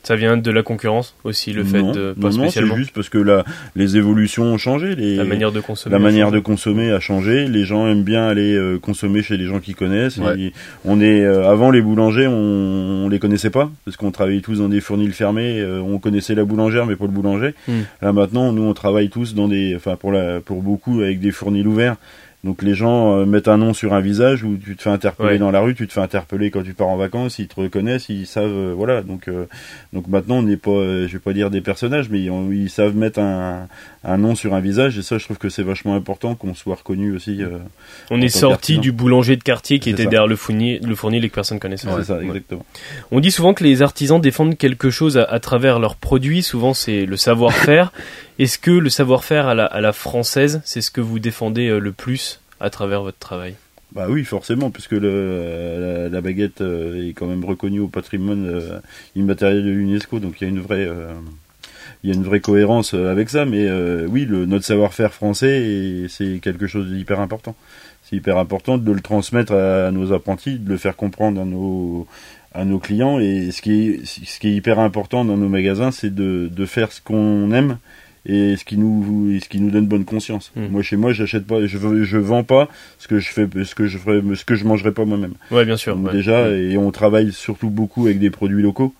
Ça vient de la concurrence aussi, le fait non, de pas non, c'est spécialement. juste parce que la, les évolutions ont changé. Les, La manière de consommer. la manière de consommer a changé. Les gens aiment bien aller euh, consommer chez les gens qui connaissent. Ouais. On est euh, avant les boulangers, on, on les connaissait pas parce qu'on travaillait tous dans des fournils fermés. euh, on connaissait la boulangère, mais pas le boulanger. Hmm. Là maintenant, nous on travaille tous dans des, enfin pour la, pour beaucoup avec des fournils ouverts. Donc les gens euh, mettent un nom sur un visage ou tu te fais interpeller Ouais. dans la rue, tu te fais interpeller quand tu pars en vacances, ils te reconnaissent, ils savent, euh, voilà. Donc euh, donc maintenant on n'est pas, je vais pas dire des personnages, mais ils, savent mettre un, un nom sur un visage et ça je trouve que c'est vachement important qu'on soit reconnu aussi. On est sorti du boulanger de quartier qui était ça. derrière le fournil, le fournil et que personne connaissait. c'est ça Ouais. exactement. On dit souvent que les artisans défendent quelque chose à, à travers leurs produits. Souvent, c'est le savoir-faire. Est-ce que le savoir-faire à la, à la française, c'est ce que vous défendez le plus à travers votre travail Bah oui, forcément, puisque le, la, baguette euh, est quand même reconnue au patrimoine euh, immatériel de l'UNESCO, donc il y a une vraie, euh, il y a une vraie cohérence avec ça. Mais oui, notre savoir-faire français, c'est quelque chose d'hyper important. C'est hyper important de le transmettre à, nos apprentis, de le faire comprendre à nos à nos clients. Et ce qui est, ce qui est hyper important dans nos magasins, c'est de, de faire ce qu'on aime et ce qui nous ce qui nous donne bonne conscience. Mm. Moi chez moi, j'achète pas, je je vends pas ce que je fais, ce que je ferais, ce que je mangerais pas moi-même. Ouais, bien sûr. Donc ouais. déjà, et on travaille surtout beaucoup avec des produits locaux.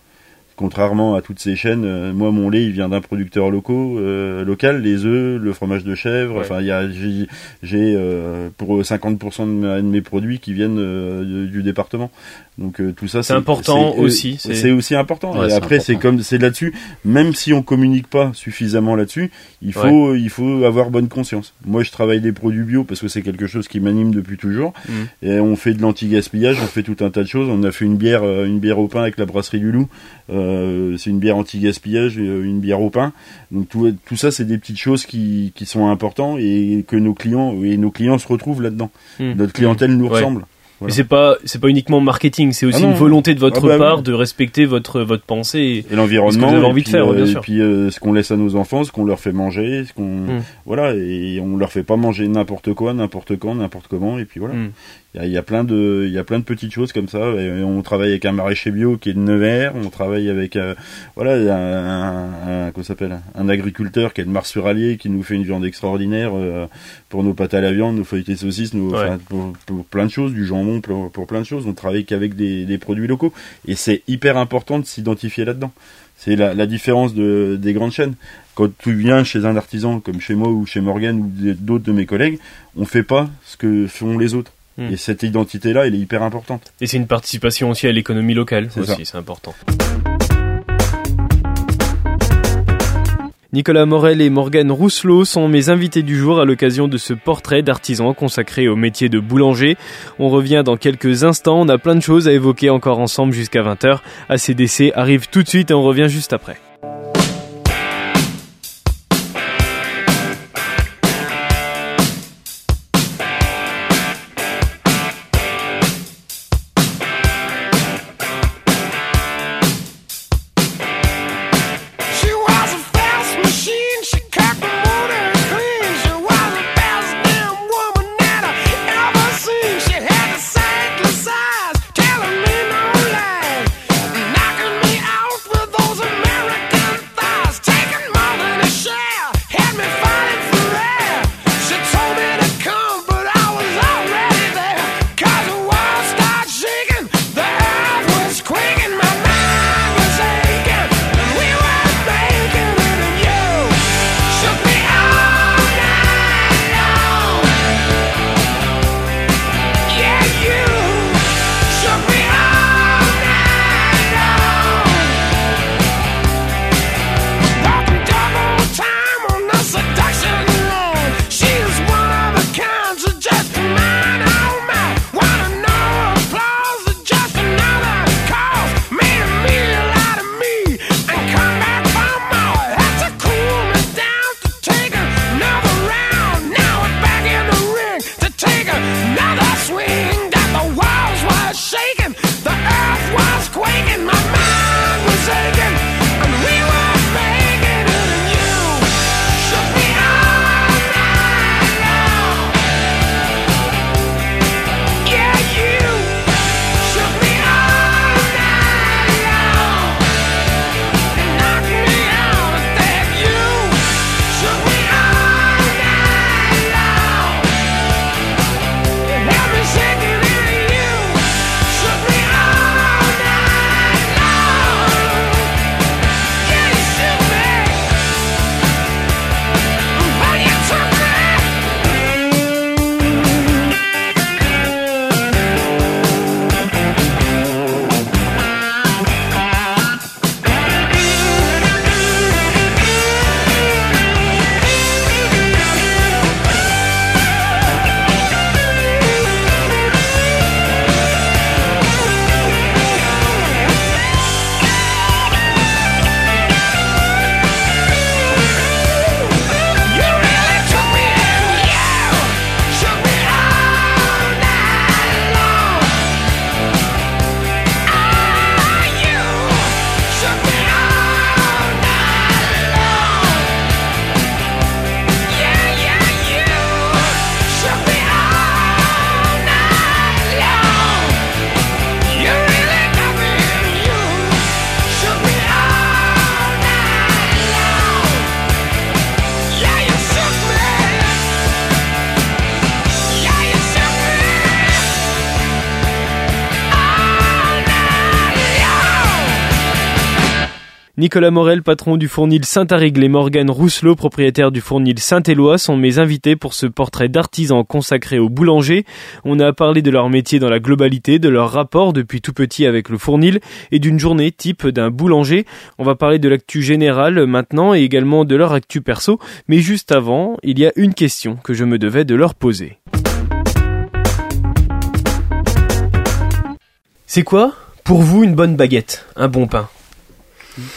Contrairement à toutes ces chaînes, euh, moi mon lait il vient d'un producteur locaux, euh, local, les œufs, le fromage de chèvre. Enfin, il y a j'ai euh, pour 50% de, ma- de mes produits qui viennent euh, du département. Donc euh, tout ça C'est important c'est- aussi, c'est- C'est aussi important. Ouais, et après c'est comme c'est là-dessus. Même si on communique pas suffisamment là-dessus, il faut il faut avoir bonne conscience. Moi je travaille des produits bio parce que c'est quelque chose qui m'anime depuis toujours. Mhm. Et on fait de l'anti-gaspillage, on fait tout un tas de choses. On a fait une bière, euh, une bière au pain avec la brasserie du Loup. Euh, c'est une bière anti-gaspillage, euh, une bière au pain. Donc tout, tout ça, c'est des petites choses qui, qui sont importantes et que nos clients et nos clients se retrouvent là-dedans. Hmm. Notre clientèle nous Ouais. Ressemble. Mais Voilà. c'est pas, c'est pas uniquement marketing, c'est aussi Ah une volonté de votre Ah bah part oui. de respecter votre, votre pensée. et- Et l'environnement. Ce que vous avez et envie de faire, euh, bien et sûr. puis euh, ce qu'on laisse à nos enfants, ce qu'on leur fait manger, ce qu'on Hmm. voilà, et on leur fait pas manger n'importe quoi, n'importe quand, n'importe comment, et puis voilà. Hmm. Il y a, il y a plein de, il y a plein de petites choses comme ça. Et on travaille avec un maraîcher bio qui est de Nevers. On travaille avec, euh, voilà, un, un, un- s'appelle, un agriculteur qui est de Mars-sur-Allier qui nous fait une viande extraordinaire euh, pour nos pâtes à la viande, nos feuilletés saucisses, nos, Ouais. pour plein de choses, du jambon, pour, pour plein de choses. On travaille qu'avec des, des produits locaux. Et c'est hyper important de s'identifier là-dedans. C'est la, la différence de, des grandes chaînes. Quand tu viens chez un artisan comme chez moi ou chez Morgan ou d'autres de mes collègues, on fait pas ce que font les autres. Hmm. Et cette identité-là, elle est hyper importante. Et c'est une participation aussi à l'économie locale C'est aussi, c'est important. Nicolas Morel et Morgane Rousselot sont mes invités du jour à l'occasion de ce portrait d'artisan consacré au métier de boulanger. On revient dans quelques instants, on a plein de choses à évoquer encore ensemble jusqu'à 20h. ACDC arrive tout de suite et on revient juste après. Nicolas Morel, patron du fournil Saint-Arigle et Morgane Rousselot, propriétaire du fournil Saint-Éloi, sont mes invités pour ce portrait d'artisan consacré aux boulangers. On a parlé de leur métier dans la globalité, de leur rapport depuis tout petit avec le fournil et d'une journée type d'un boulanger. On va parler de l'actu générale maintenant et également de leur actu perso. Mais juste avant, il y a une question que je me devais de leur poser. C'est quoi, pour vous, une bonne baguette? Un bon pain?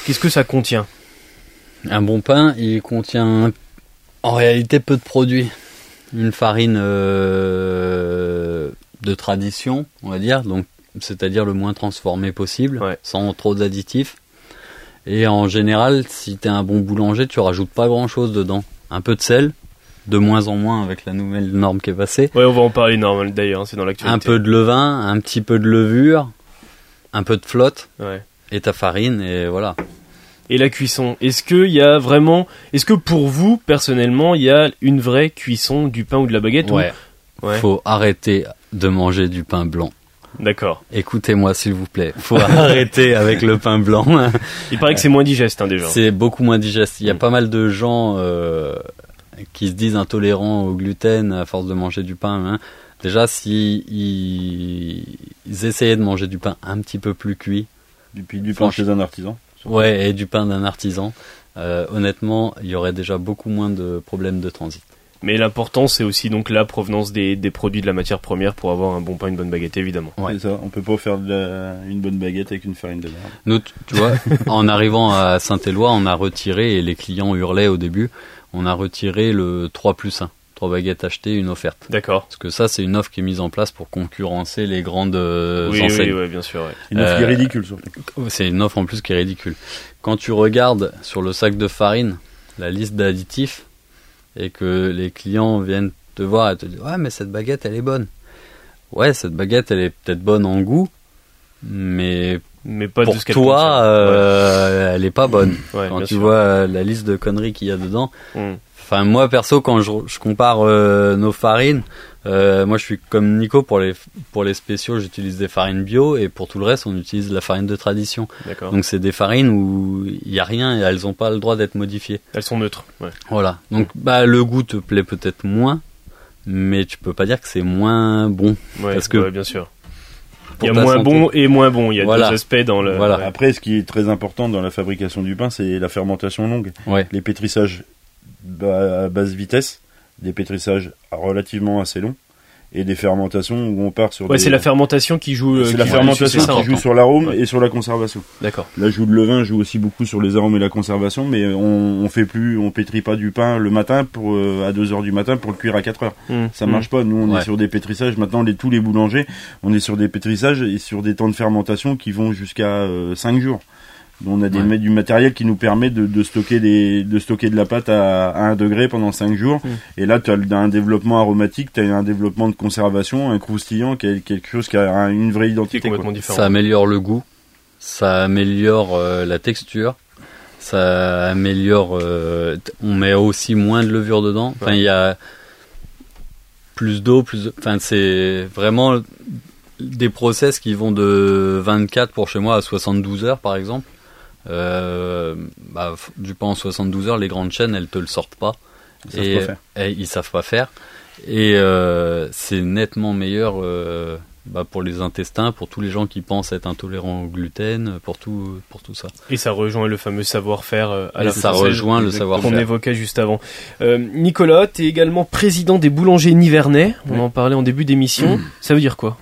Qu'est-ce que ça contient Un bon pain, il contient en réalité peu de produits. Une farine euh, de tradition, on va dire, donc c'est-à-dire le moins transformé possible, Ouais. sans trop d'additifs. Et en général, si tu es un bon boulanger, tu rajoutes pas grand-chose dedans. Un peu de sel, de moins en moins avec la nouvelle norme qui est passée. Ouais, on va en parler normal d'ailleurs, c'est dans l'actualité. Un peu de levain, un petit peu de levure, un peu de flotte Ouais. Et ta farine et voilà. Et la cuisson, est-ce qu'il y a vraiment, est-ce que pour vous personnellement, il y a une vraie cuisson du pain ou de la baguette ou- Ouais. Ouais. Faut arrêter de manger du pain blanc. D'accord. Écoutez-moi s'il vous plaît. Faut arrêter avec le pain blanc. Il paraît que c'est moins digeste hein, déjà. C'est beaucoup moins digeste. Il y a Mm. pas mal de gens euh, qui se disent intolérants au gluten à force de manger du pain. hein. Déjà, si ils, ils essayaient de manger du pain un petit peu plus cuit, Du, puis du pain chez un artisan. ouais, et du pain d'un artisan, euh, honnêtement, il y aurait déjà beaucoup moins de problèmes de transit. Mais l'important, c'est aussi donc la provenance des, des produits de la matière première pour avoir un bon pain, une bonne baguette, évidemment. Ouais. C'est ça. On peut pas faire de la- une bonne baguette avec une farine de merde. Nous, tu tu vois, en arrivant à Saint-Éloi, on a retiré, et les clients hurlaient au début, on a retiré le 3 plus 1. 3 baguettes achetées, une offerte. D'accord. Parce que ça, c'est une offre qui est mise en place pour concurrencer les grandes euh, oui, enseignes. oui, oui, bien sûr. ouais. Une offre qui est Euh, ridicule surtout. C'est une offre en plus qui est ridicule. Quand tu regardes sur le sac de farine la liste d'additifs et que les clients viennent te voir et te disent Ouais, mais cette baguette, elle est bonne. Ouais, cette baguette, elle est peut-être bonne en goût, mais Mais pas pour toi, euh, elle est pas bonne. Ouais, quand tu sûr. vois euh, la liste de conneries qu'il y a dedans. Mm. Enfin, moi perso, quand je, je compare euh, nos farines, euh, moi je suis comme Nico pour les pour les spéciaux, j'utilise des farines bio et pour tout le reste, on utilise la farine de tradition. Donc c'est des farines où il y a rien et elles n'ont pas le droit d'être modifiées. Elles sont neutres. Ouais. Voilà. Donc bah le goût te plaît peut-être moins, mais tu peux pas dire que c'est moins bon. Ouais, Parce que- ouais, bien sûr. Il y a moins santé. bon et moins bon. Il y a Voilà. deux aspects dans le. Voilà. Après, ce qui est très important dans la fabrication du pain, c'est la fermentation longue. Ouais. Les pétrissages à basse vitesse, des pétrissages relativement assez longs, et des fermentations où on part sur Ouais, des... c'est la fermentation qui joue. euh, C'est qui la joue fermentation dessus, c'est ça, qui joue sur l'arôme Ouais. et sur la conservation. D'accord. Là, joue de levain joue aussi beaucoup sur les arômes et la conservation, mais on, on fait plus, on pétrit pas du pain le matin pour euh, à 2 heures du matin pour le cuire à 4 heures. Mm. Ça Mm. marche pas. Nous, on Ouais. est sur des pétrissages. Maintenant, les, tous les boulangers, on est sur des pétrissages et sur des temps de fermentation qui vont jusqu'à 5 jours. On a des, Ouais. ma- du matériel qui nous permet de, de stocker des, de stocker de la pâte à, à 1 degré pendant 5 jours. Mm. Et là, tu as un développement aromatique, tu as un développement de conservation, un croustillant, qui est quelque chose qui a un- une vraie identité. quoi. complètement différent. Ça améliore le goût, ça améliore euh, la texture, ça améliore. euh, on met aussi moins de levure dedans. Enfin, Ouais. il y a plus d'eau, plus. Enfin, c'est vraiment des process qui vont de 24 pour chez moi à 72 heures, par exemple. Euh, bah, du pain en 72 heures, les grandes chaînes, elles te le sortent pas. Ils savent et, pas faire. et ils savent pas faire. Et euh, c'est nettement meilleur euh, bah, pour les intestins, pour tous les gens qui pensent être intolérants au gluten, pour tout, pour tout ça. Et ça rejoint le fameux savoir-faire euh, à Et la ça française rejoint le qu'on savoir-faire. évoquait juste avant. Euh, Nicolas, tu es également président des boulangers nivernais. On Oui. en parlait en début d'émission. Ça veut dire quoi?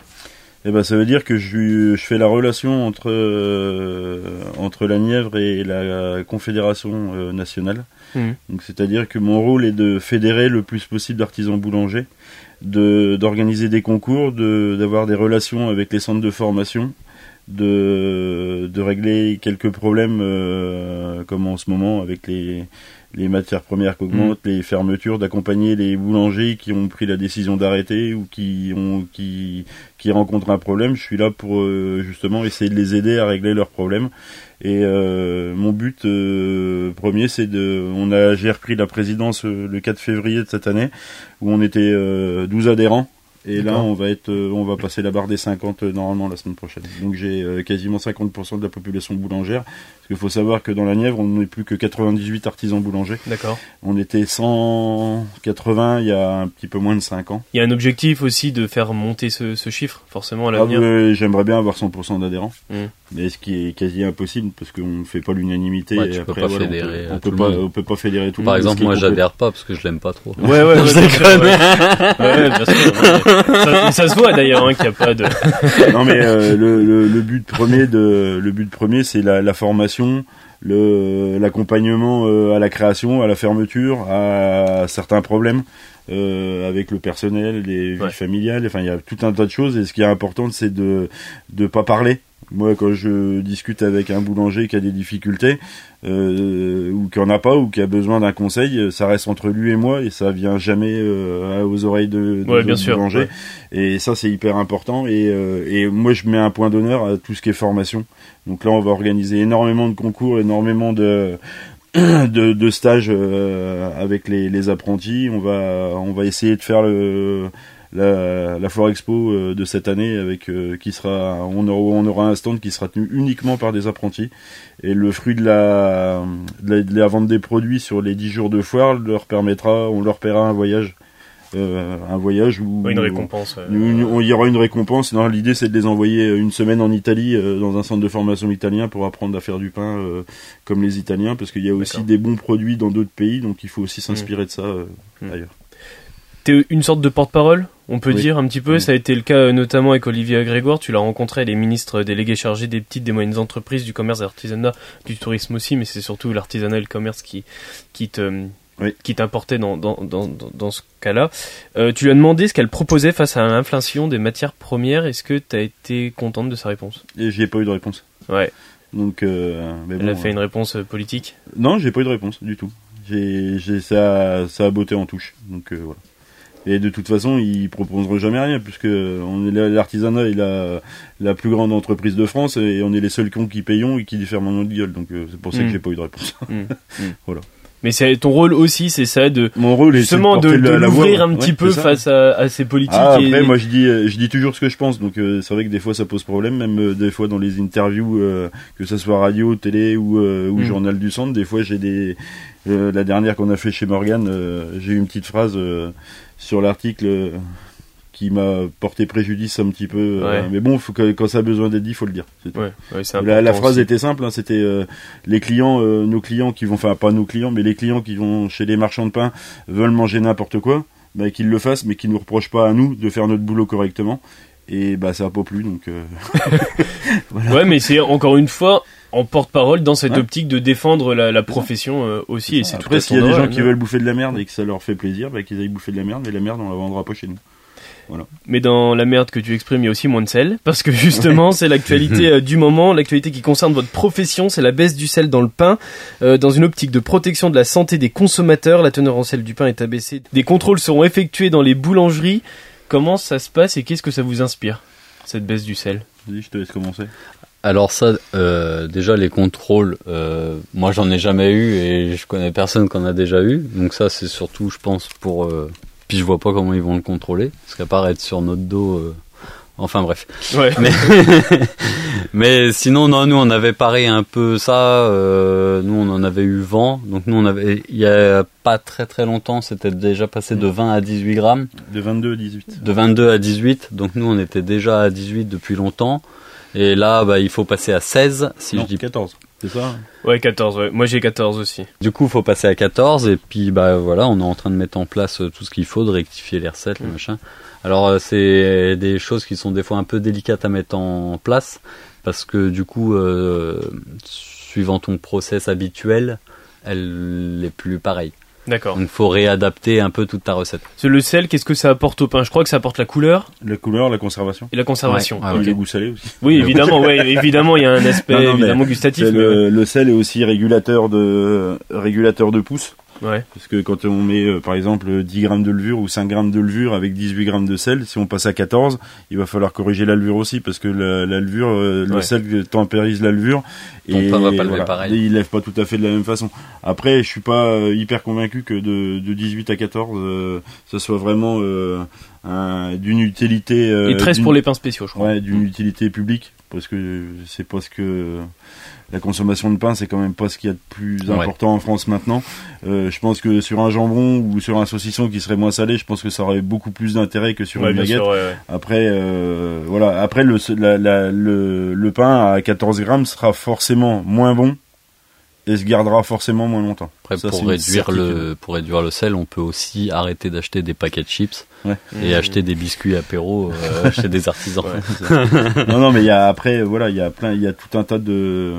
Eh ben, ça veut dire que je, je fais la relation entre euh, entre la Nièvre et la Confédération euh, nationale. Mhm. Donc, c'est-à-dire que mon rôle est de fédérer le plus possible d'artisans boulangers, de d'organiser des concours, de d'avoir des relations avec les centres de formation, de de régler quelques problèmes euh, comme en ce moment avec les les matières premières qui augmentent, les fermetures, d'accompagner les boulangers qui ont pris la décision d'arrêter ou qui ont qui qui rencontrent un problème. Je suis là pour euh, justement essayer de les aider à régler leurs problèmes. Et euh, mon but euh, premier, c'est de, on a, j'ai repris la présidence le 4 février de cette année, où on était euh, 12 adhérents Et là, on va être, euh, on va passer la barre des 50 euh, normalement la semaine prochaine. Donc j'ai euh, quasiment 50% de la population boulangère. Parce qu'il faut savoir que dans la Nièvre, on n'est plus que 98 artisans boulangers. D'accord. On était 180 il y a un petit peu moins de 5 ans. Il y a un objectif aussi de faire monter ce, ce chiffre, forcément, à Ah, l'avenir. J'aimerais bien avoir 100% d'adhérents. Mm. Mais ce qui est quasi impossible parce qu'on ne fait pas l'unanimité. Ouais, pas voilà, fédérer, on peut, tout on peut le pas, on peut pas fédérer tout le Par monde. ce exemple, moi j'adhère pas parce que je l'aime pas trop. Ouais, ouais, Je ouais, déconne. ouais. Ouais, bien sûr. Ça, ça se voit d'ailleurs hein, qu'il n'y a pas de. non mais euh, le, le, le but premier de le but premier c'est la, la formation le l'accompagnement euh, à la création à la fermeture à certains problèmes euh, avec le personnel les vies Ouais. familiales enfin il y a tout un tas de choses et ce qui est important c'est de de pas parler moi quand je discute avec un boulanger qui a des difficultés euh, ou qui en a pas ou qui a besoin d'un conseil ça reste entre lui et moi et ça vient jamais euh, aux oreilles de, de Ouais, bien sûr. ouais. et ça, c'est hyper important. Et, euh, et moi, je mets un point d'honneur à tout ce qui est formation. Donc là, on va organiser énormément de concours, énormément de de, de stages euh, avec les, les apprentis. On va on va essayer de faire le la, la Foire Expo euh, de cette année avec euh, qui sera on aura, on aura un stand qui sera tenu uniquement par des apprentis et le fruit de la, de la de la vente des produits sur les 10 jours de foire leur permettra on leur paiera un voyage euh, un voyage Ouais, une récompense. euh, il y aura une récompense. Non, l'idée c'est de les envoyer euh, une semaine en Italie euh, dans un centre de formation italien pour apprendre à faire du pain euh, comme les Italiens, parce qu'il y a aussi des bons produits dans d'autres pays, donc il faut aussi s'inspirer de ça euh, Mm. T'es une sorte de porte-parole, on peut Oui. dire un petit peu. Oui. Ça a été le cas euh, notamment avec Olivier Grégoire. Tu l'as rencontré, les ministres délégués chargés des petites, des moyennes entreprises, du commerce, de l'artisanat, du tourisme aussi, mais c'est surtout l'artisanat et le commerce qui, qui te, Oui. qui t'importait dans, dans, dans, dans, ce cas-là. Euh, tu lui as demandé ce qu'elle proposait face à l'inflation des matières premières. Est-ce que tu as été contente de sa réponse? Et j'ai pas eu de réponse. Ouais. Donc, euh, mais Elle bon, a fait euh, une réponse euh, politique? non, j'ai pas eu de réponse du tout. J'ai, j'ai ça, ça a botté en touche. Donc euh, voilà. Et de toute façon, ils proposeront jamais rien puisque on est l'artisanat est la, la plus grande entreprise de France et on est les seuls cons qui payons et qui lui ferment notre gueule. Donc euh, c'est pour ça que j'ai pas eu de réponse. Mais c'est ton rôle aussi, c'est ça de Mon rôle est justement de, l'ouvrir un ouais, petit peu face à, à ces politiques. Ah, et- après, moi je dis, je dis toujours ce que je pense, donc euh, c'est vrai que des fois ça pose problème, même euh, des fois dans les interviews, euh, que ce soit radio, télé ou, euh, ou Mm. journal du centre, des fois j'ai des, euh, la dernière qu'on a fait chez Morgan, euh, j'ai eu une petite phrase euh, sur l'article qui m'a porté préjudice un petit peu, euh, Ouais. mais bon, faut que, quand ça a besoin d'être dit, faut le dire. Ouais, ouais, La, phrase aussi. était simple, hein, c'était euh, les clients, euh, nos clients qui vont, enfin pas nos clients, mais les clients qui vont chez les marchands de pain veulent manger n'importe quoi, bah, qu'ils le fassent, mais qu'ils nous reprochent pas à nous de faire notre boulot correctement. Et bah ça a pas plu, donc euh, Ouais, mais c'est encore une fois en porte-parole dans cette Ouais. optique de défendre la, la profession euh, aussi. Et c'est tout s'il y a des gens qui veulent bouffer de la merde et que ça leur fait plaisir, bah, qu'ils aillent bouffer de la merde, mais la merde on la vendra pas chez nous. Mais dans la merde que tu exprimes, il y a aussi moins de sel, parce que justement, c'est l'actualité euh, du moment, l'actualité qui concerne votre profession, c'est la baisse du sel dans le pain. Euh, dans une optique de protection de la santé des consommateurs, la teneur en sel du pain est abaissée. Des contrôles seront effectués dans les boulangeries. Comment ça se passe et qu'est-ce que ça vous inspire, cette baisse du sel? Vas-y, je te laisse commencer. Alors ça, euh, déjà les contrôles, euh, moi j'en ai jamais eu et je connais personne qui en a déjà eu. Donc ça c'est surtout, je pense, pour... euh, puis je vois pas comment ils vont le contrôler, parce qu'à part être sur notre dos... euh, Enfin bref. Ouais. Mais, mais sinon, non, nous on avait paré un peu ça. euh, nous on en avait eu vent. Donc nous on avait, il y a pas très très longtemps, c'était déjà passé de 20 à 18 grammes, De 22 à 18. de 22 à 18. Donc nous on était déjà à 18 depuis longtemps. Et là, bah, il faut passer à 16, si non, je dis 14. C'est ça Ouais, 14, ouais. Moi j'ai 14 aussi. Du coup, il faut passer à 14 et puis bah voilà, on est en train de mettre en place euh, tout ce qu'il faut, de rectifier les recettes, les Mm. machins. Alors euh, c'est des choses qui sont des fois un peu délicates à mettre en place parce que du coup, euh, suivant ton process habituel, elle est plus pareille. D'accord. Donc faut réadapter un peu toute ta recette. C'est Le sel, qu'est-ce que ça apporte au pain? Je crois que ça apporte la couleur La couleur, la conservation. et la conservation. Ouais, Ah, et ok. le goût salé aussi. Oui, évidemment, ouais, évidemment, il y a un aspect Non, non, mais évidemment gustatif. Mais le, le sel est aussi régulateur de régulateur de pouce. Ouais. Parce que quand on met euh, par exemple 10 grammes de levure ou 5 grammes de levure avec 18 grammes de sel, si on passe à 14, il va falloir corriger la levure aussi parce que la, la levure, euh, le sel tempérise la levure Ton et pain va pas pareil. et il lève pas tout à fait de la même façon. Après, je suis pas euh, hyper convaincu que de, de 18 à 14, euh, ce soit vraiment euh, un- d'une utilité. euh, Et 13 d'une- pour les pains spéciaux, je crois. Ouais, d'une utilité publique, parce que c'est pas ce que la consommation de pain, c'est quand même pas ce qu'il y a de plus Ouais. important en France maintenant. Euh, je pense que sur un jambon ou sur un saucisson qui serait moins salé, je pense que ça aurait beaucoup plus d'intérêt que sur Ouais, une baguette. sûr, ouais, ouais. Après, euh, voilà. Après, le, la- la- le, le pain à 14 grammes sera forcément moins bon et se gardera forcément moins longtemps. Après, Ça, pour réduire, le, pour réduire le sel, on peut aussi arrêter d'acheter des paquets de chips Ouais. et Mmh. acheter des biscuits apéro euh, chez des artisans. Ouais. non, non, mais il y a après, voilà, il y a plein, il y a tout un tas de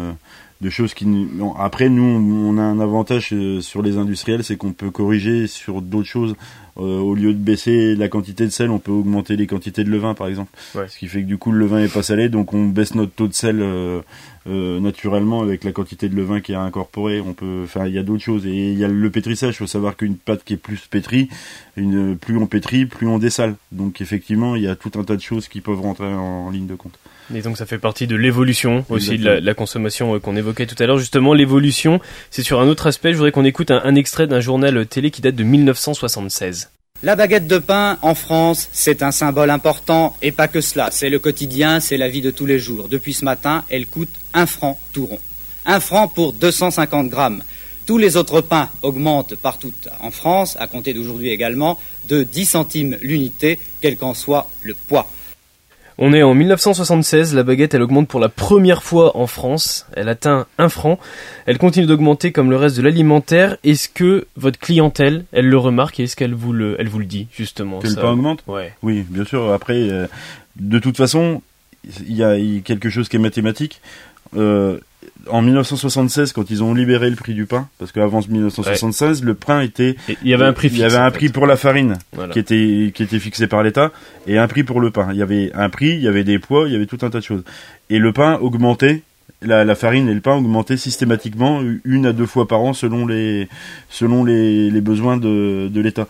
de choses qui. bon, après, nous, on a un avantage euh, sur les industriels, c'est qu'on peut corriger sur d'autres choses. Euh, au lieu de baisser la quantité de sel, on peut augmenter les quantités de levain, par exemple. Ouais. Ce qui fait que du coup, le levain est pas salé, donc on baisse notre taux de sel euh, euh, naturellement avec la quantité de levain qui est incorporé. On peut, enfin, il y a d'autres choses. Et il y a le pétrissage. Il faut savoir qu'une pâte qui est plus pétrie, une, plus on pétrit, plus on dessale. Donc effectivement, il y a tout un tas de choses qui peuvent rentrer en, en ligne de compte. Et donc ça fait partie de l'évolution aussi de la, consommation euh, qu'on évoquait tout à l'heure. Justement, l'évolution, c'est sur un autre aspect. Je voudrais qu'on écoute un, un extrait d'un journal télé qui date de 1976. La baguette de pain en France, c'est un symbole important et pas que cela. C'est le quotidien, c'est la vie de tous les jours. Depuis ce matin, elle coûte un franc tout rond. Un franc pour 250 grammes. Tous les autres pains augmentent partout en France, à compter d'aujourd'hui également, de 10 centimes l'unité, quel qu'en soit le poids. On est en 1976, la baguette elle augmente pour la première fois en France, elle atteint un franc, elle continue d'augmenter comme le reste de l'alimentaire. Est-ce que votre clientèle, elle le remarque et est-ce qu'elle vous le, elle vous le dit justement Que le ça pain augmente Ouais. Oui, bien sûr. Après, euh, de toute façon, il y a, il y a quelque chose qui est mathématique. Euh, en 1976, quand ils ont libéré le prix du pain, parce qu'avant 1976, le pain était, Et Il y avait un prix il y fixe. avait un fait. prix pour la farine Voilà. qui était qui était fixé par l'État et un prix pour le pain. Il y avait un prix, il y avait des poids, il y avait tout un tas de choses. Et le pain augmentait. La, la farine et le pain augmentaient systématiquement une à deux fois par an selon les selon les, les besoins de, de l'État.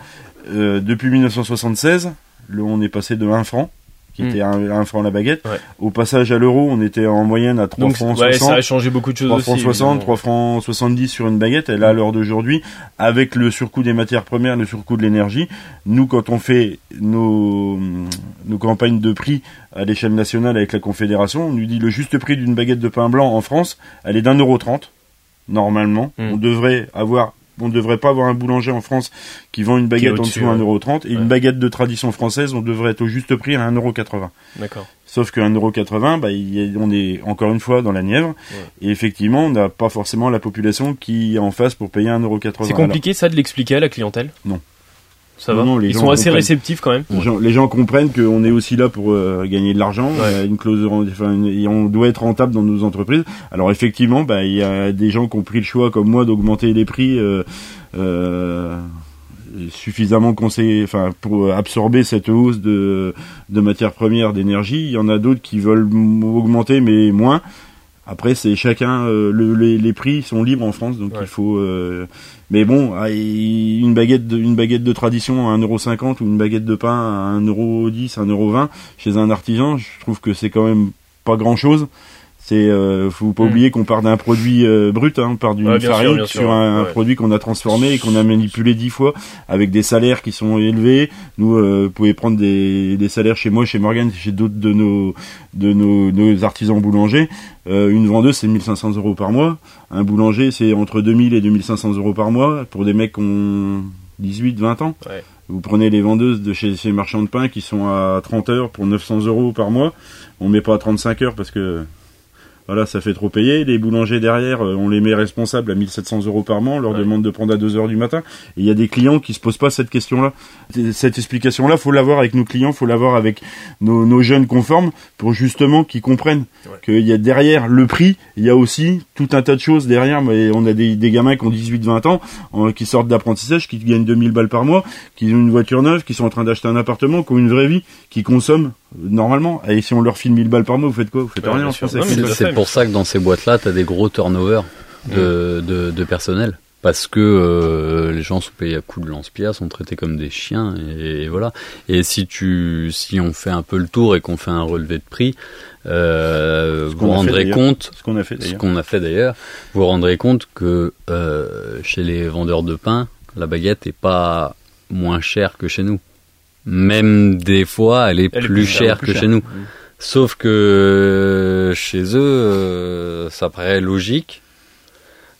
Euh, depuis 1976, le, on est passé de 1 franc, qui Hmm. était 1 franc la baguette, Ouais. au passage à l'euro, on était en moyenne à 3 Donc francs ouais, 60. ça a changé beaucoup de choses 3 aussi. francs 60, évidemment. 3 francs 70 sur une baguette, et là, à l'heure d'aujourd'hui, avec le surcoût des matières premières, le surcoût de l'énergie, nous, quand on fait nos, nos campagnes de prix à l'échelle nationale avec la Confédération, on nous dit le juste prix d'une baguette de pain blanc en France, elle est d'un euro trente, normalement. Mm. On devrait avoir, on ne devrait pas avoir un boulanger en France qui vend une baguette en dessous euro trente, et Ouais. une baguette de tradition française, on devrait être au juste prix à un euro quatre-vingts. D'accord. Sauf qu'un euro 80, bah, on est encore une fois dans la Nièvre. Et effectivement, on n'a pas forcément la population qui est en face pour payer un euro 80. C'est compliqué ça de l'expliquer à la clientelle Non. Ça va non, les Ils gens sont assez réceptifs quand même. Les, gens, les gens comprennent qu'on est aussi là pour euh, gagner de l'argent. Ouais. Une clause enfin, une- on doit être rentable dans nos entreprises. Alors effectivement, bah, il y a des gens qui ont pris le choix, comme moi, d'augmenter les prix euh, euh, suffisamment conseillé, enfin, pour absorber cette hausse de, de matières premières, d'énergie. Il y en a d'autres qui veulent augmenter, mais moins. Après, c'est chacun. euh, le- les, les prix sont libres en France, donc Ouais. il faut. euh, mais bon, ah, une baguette de une baguette de tradition à 1,50€ ou une baguette de pain à 1,10€, 1,20€ chez un artisan, je trouve que c'est quand même pas grand chose. C'est euh, faut pas Mm. oublier qu'on part d'un produit euh, brut, hein, on part d'une Ouais, farine sûr, sur un, un ouais. produit qu'on a transformé et qu'on a manipulé dix fois avec des salaires qui sont élevés. Nous, euh, vous pouvez prendre des, des salaires chez moi, chez Morgan, chez d'autres de nos de nos, nos artisans boulangers. Euh, une vendeuse, c'est 1500 euros par mois. Un boulanger, c'est entre 2000 et 2500 euros par mois pour des mecs qui ont 18, 20 ans. Ouais. Vous prenez les vendeuses de chez ces marchands de pain qui sont à 30 heures pour 900 euros par mois. On met pas à 35 heures parce que voilà, ça fait trop payer. Les boulangers derrière, euh, on les met responsables à 1700 euros par mois. On leur Ouais. demande de prendre à 2 heures du matin. Et il y a des clients qui se posent pas cette question-là. Cette explication-là, faut l'avoir avec nos clients, faut l'avoir avec nos, nos jeunes conformes pour justement qu'ils comprennent Ouais. qu'il y a derrière le prix, il y a aussi tout un tas de choses derrière. Mais on a des, des gamins qui ont 18-20 ans, euh, qui sortent d'apprentissage, qui gagnent 2000 balles par mois, qui ont une voiture neuve, qui sont en train d'acheter un appartement, qui ont une vraie vie, qui consomment normalement. Et si on leur file 1000 balles par mois, vous faites quoi? Vous faites Ouais, rien en français. C'est pour ça que dans ces boîtes-là, tu as des gros turnovers de, de, de personnel. Parce que euh, les gens sont payés à coups de lance-pierre, sont traités comme des chiens, et, voilà. Et si tu, si on fait un peu le tour et qu'on fait un relevé de prix, euh, vous rendrez compte Ce qu'on a fait ce d'ailleurs. qu'on a fait d'ailleurs, vous vous rendrez compte que euh, chez les vendeurs de pain, la baguette est pas moins chère que chez nous. Même des fois, elle est Elle est plus, plus chère, chère plus que chez nous. Sauf que euh, chez eux, euh, ça paraît logique.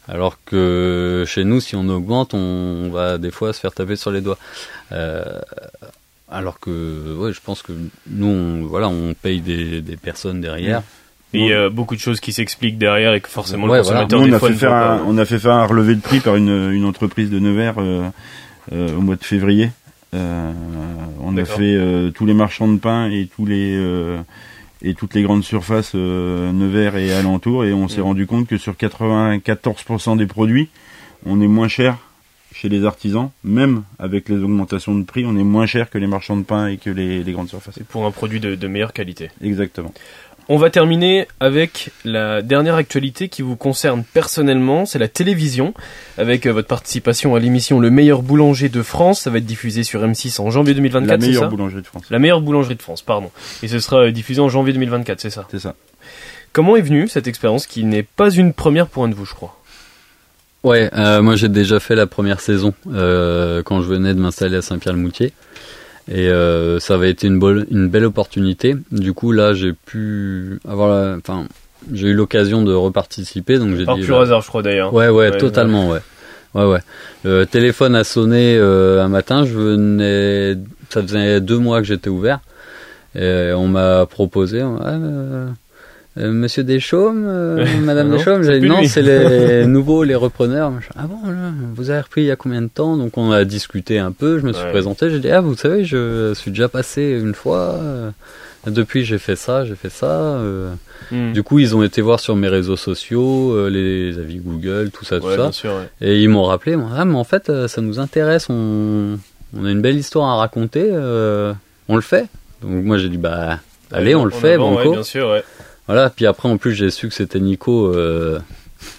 Alors que chez nous, si on augmente, on va des fois se faire taper sur les doigts. Euh, alors que, ouais, je pense que nous, on, voilà, on paye des, des personnes derrière. Et il y a beaucoup de choses qui s'expliquent derrière et que forcément Ouais, le voilà. consommateur Nous, on des a fois fait faire un, on a fait faire un relevé de prix par une, une entreprise de Nevers euh, euh, au mois de février. Euh, on a fait euh, tous les marchands de pain et tous les euh, et toutes les grandes surfaces euh, Nevers et alentours et on s'est Mhm. rendu compte que sur 94% des produits, on est moins cher chez les artisans, même avec les augmentations de prix, on est moins cher que les marchands de pain et que les, les grandes surfaces. C'est pour un produit de, de meilleure qualité. Exactement. On va terminer avec la dernière actualité qui vous concerne personnellement, c'est la télévision, avec euh, votre participation à l'émission Le meilleur boulanger de France. Ça va être diffusé sur M6 en janvier 2024, La meilleure ça boulangerie de France. La meilleure boulangerie de France, pardon. Et ce sera euh, diffusé en janvier 2024, c'est ça C'est ça. Comment est venue cette expérience qui n'est pas une première pour un de vous, je crois? Ouais, euh, moi j'ai déjà fait la première saison euh, quand je venais de m'installer à Saint-Pierre-le-Moutier. Et euh, ça avait été une, bol- une belle opportunité. Du coup, là, j'ai pu avoir la... Enfin, j'ai eu l'occasion de reparticiper, donc j'ai Par dit... pur bah, hasard, je crois d'ailleurs. Ouais, ouais, Ouais, totalement, ouais. Ouais, ouais. Le téléphone a sonné euh, un matin, je venais... Ça faisait deux mois que j'étais ouvert. Et on m'a proposé... Ah, Monsieur Deschaumes, euh, Madame Non, Deschaumes, j'ai dit non, c'est les nouveaux, les repreneurs. Ah bon, vous avez repris il y a combien de temps? Donc on a discuté un peu, je me suis Ouais. présenté, j'ai dit ah vous savez, je suis déjà passé une fois. euh, depuis j'ai fait ça, j'ai fait ça. euh. Hmm. Du coup ils ont été voir sur mes réseaux sociaux, euh, les avis Google, tout ça, tout Ouais, ça. bien sûr, ouais. Et ils m'ont rappelé, ah mais en fait euh, ça nous intéresse, on, on a une belle histoire à raconter, euh, on le fait. Donc moi j'ai dit bah allez on le fait, avant, banco. bien sûr, ouais. Voilà, puis après en plus j'ai su que c'était Nico euh,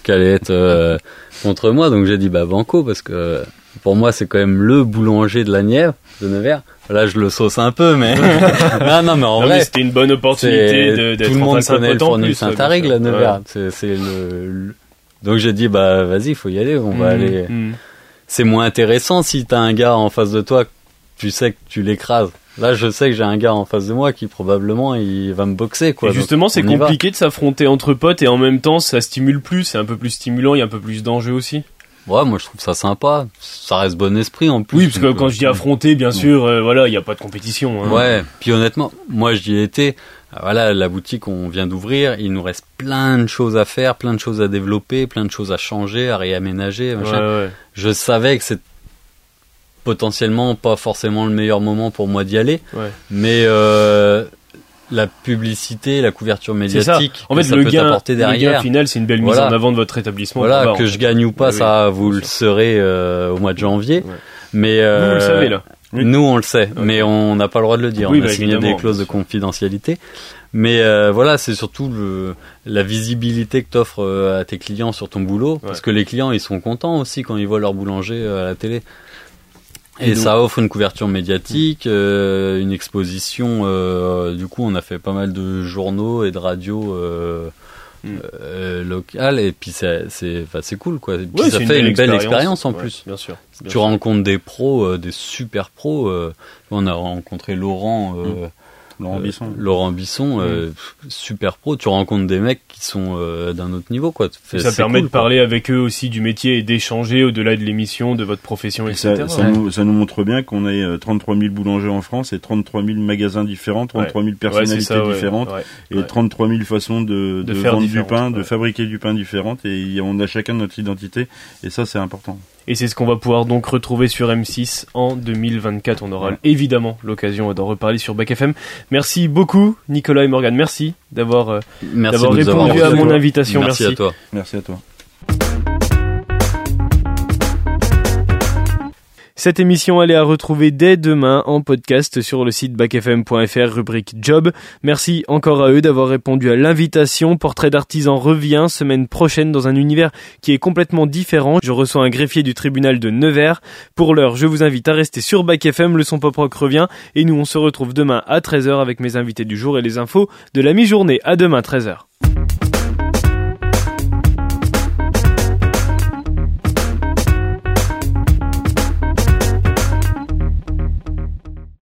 qui allait être euh, contre moi, donc j'ai dit bah banco parce que pour moi c'est quand même le boulanger de la Nièvre, de Nevers. Là je le sauce un peu, mais non non mais en Non, vrai c'était une bonne opportunité d'être tout le monde connaît le plus, sûr. à Nevers. Ouais. C'est le, le- donc j'ai dit bah vas-y faut y aller, on va Hmm, aller. hmm. C'est moins intéressant si t'as un gars en face de toi, tu sais que tu l'écrases. Là je sais que j'ai un gars en face de moi qui probablement il va me boxer quoi. Et justement, c'est compliqué de s'affronter entre potes et en même temps, ça stimule plus, c'est un peu plus stimulant, il y a un peu plus d'enjeux aussi. Ouais, moi je trouve ça sympa. Ça reste bon esprit en plus. Oui, parce que quand euh, je dis affronter, bien sûr, euh, voilà, il n'y a pas de compétition. hein. Ouais, puis honnêtement, moi j'y ai été. Ah, Voilà, la boutique on vient d'ouvrir, il nous reste plein de choses à faire, plein de choses à développer, plein de choses à changer, à réaménager. Ouais, machin. ouais. Je savais que c'est potentiellement pas forcément le meilleur moment pour moi d'y aller, Ouais. mais euh, la publicité, la couverture C'est ça. médiatique, En fait, ça le peut gain, t'apporter le gain derrière. final, c'est une belle mise Voilà. en avant de votre établissement. Voilà, Bah, que je gagne ou pas, Oui, oui, ça vous le saurez euh, au mois de janvier. Ouais. Mais Vous, euh, vous le savez là. Nous, on le sait, mais on n'a pas le droit de le dire. Oui, on a bah, signé des clauses de confidentialité. Mais euh, voilà, c'est surtout le, la visibilité que t'offres euh, à tes clients sur ton boulot, parce que les clients, ils sont contents aussi quand ils voient leur boulanger euh, à la télé. Et, Et donc- ça offre une couverture médiatique, euh, une exposition. euh, du coup, on a fait pas mal de journaux et de radios euh, Mm. euh, locales. Et puis, c'est c'est c'est cool, quoi. Et puis, Ouais, ça fait une belle expérience en Ouais, plus. Bien sûr. bien Tu sûr. rencontres des pros, euh, des super pros. euh, on a rencontré Laurent, euh, Laurent euh, Bisson. Laurent Bisson, euh, pff, super pro. Tu rencontres des mecs qui sont euh, d'un autre niveau, quoi. Ça permet cool, de quoi. parler avec eux aussi du métier et d'échanger au-delà de l'émission, de votre profession, Et etc. ça, ça Ouais. nous, ça nous montre bien qu'on ait euh, 33 000 boulangers en France et 33 000 magasins différents, 33 000 Ouais, c'est personnalités ça, différentes ouais. et ouais. 33 000 façons de, De de, faire vendre du pain, de fabriquer du pain différentes et on a chacun notre identité et ça c'est important. Et c'est ce qu'on va pouvoir donc retrouver sur M6 en 2024. On aura évidemment l'occasion d'en reparler sur Bac FM. Merci beaucoup, Nicolas et Morgan. Merci d'avoir euh, répondu à mon invitation. Merci, Merci. à toi. Merci à toi. Cette émission, elle est à retrouver dès demain en podcast sur le site bacfm.fr, rubrique Job. Merci encore à eux d'avoir répondu à l'invitation. Portrait d'artisan revient semaine prochaine dans un univers qui est complètement différent. Je reçois un greffier du tribunal de Nevers. Pour l'heure, je vous invite à rester sur Bac FM. Le son pop rock revient et nous, on se retrouve demain à 13h avec mes invités du jour et les infos de la mi-journée. À demain, 13h.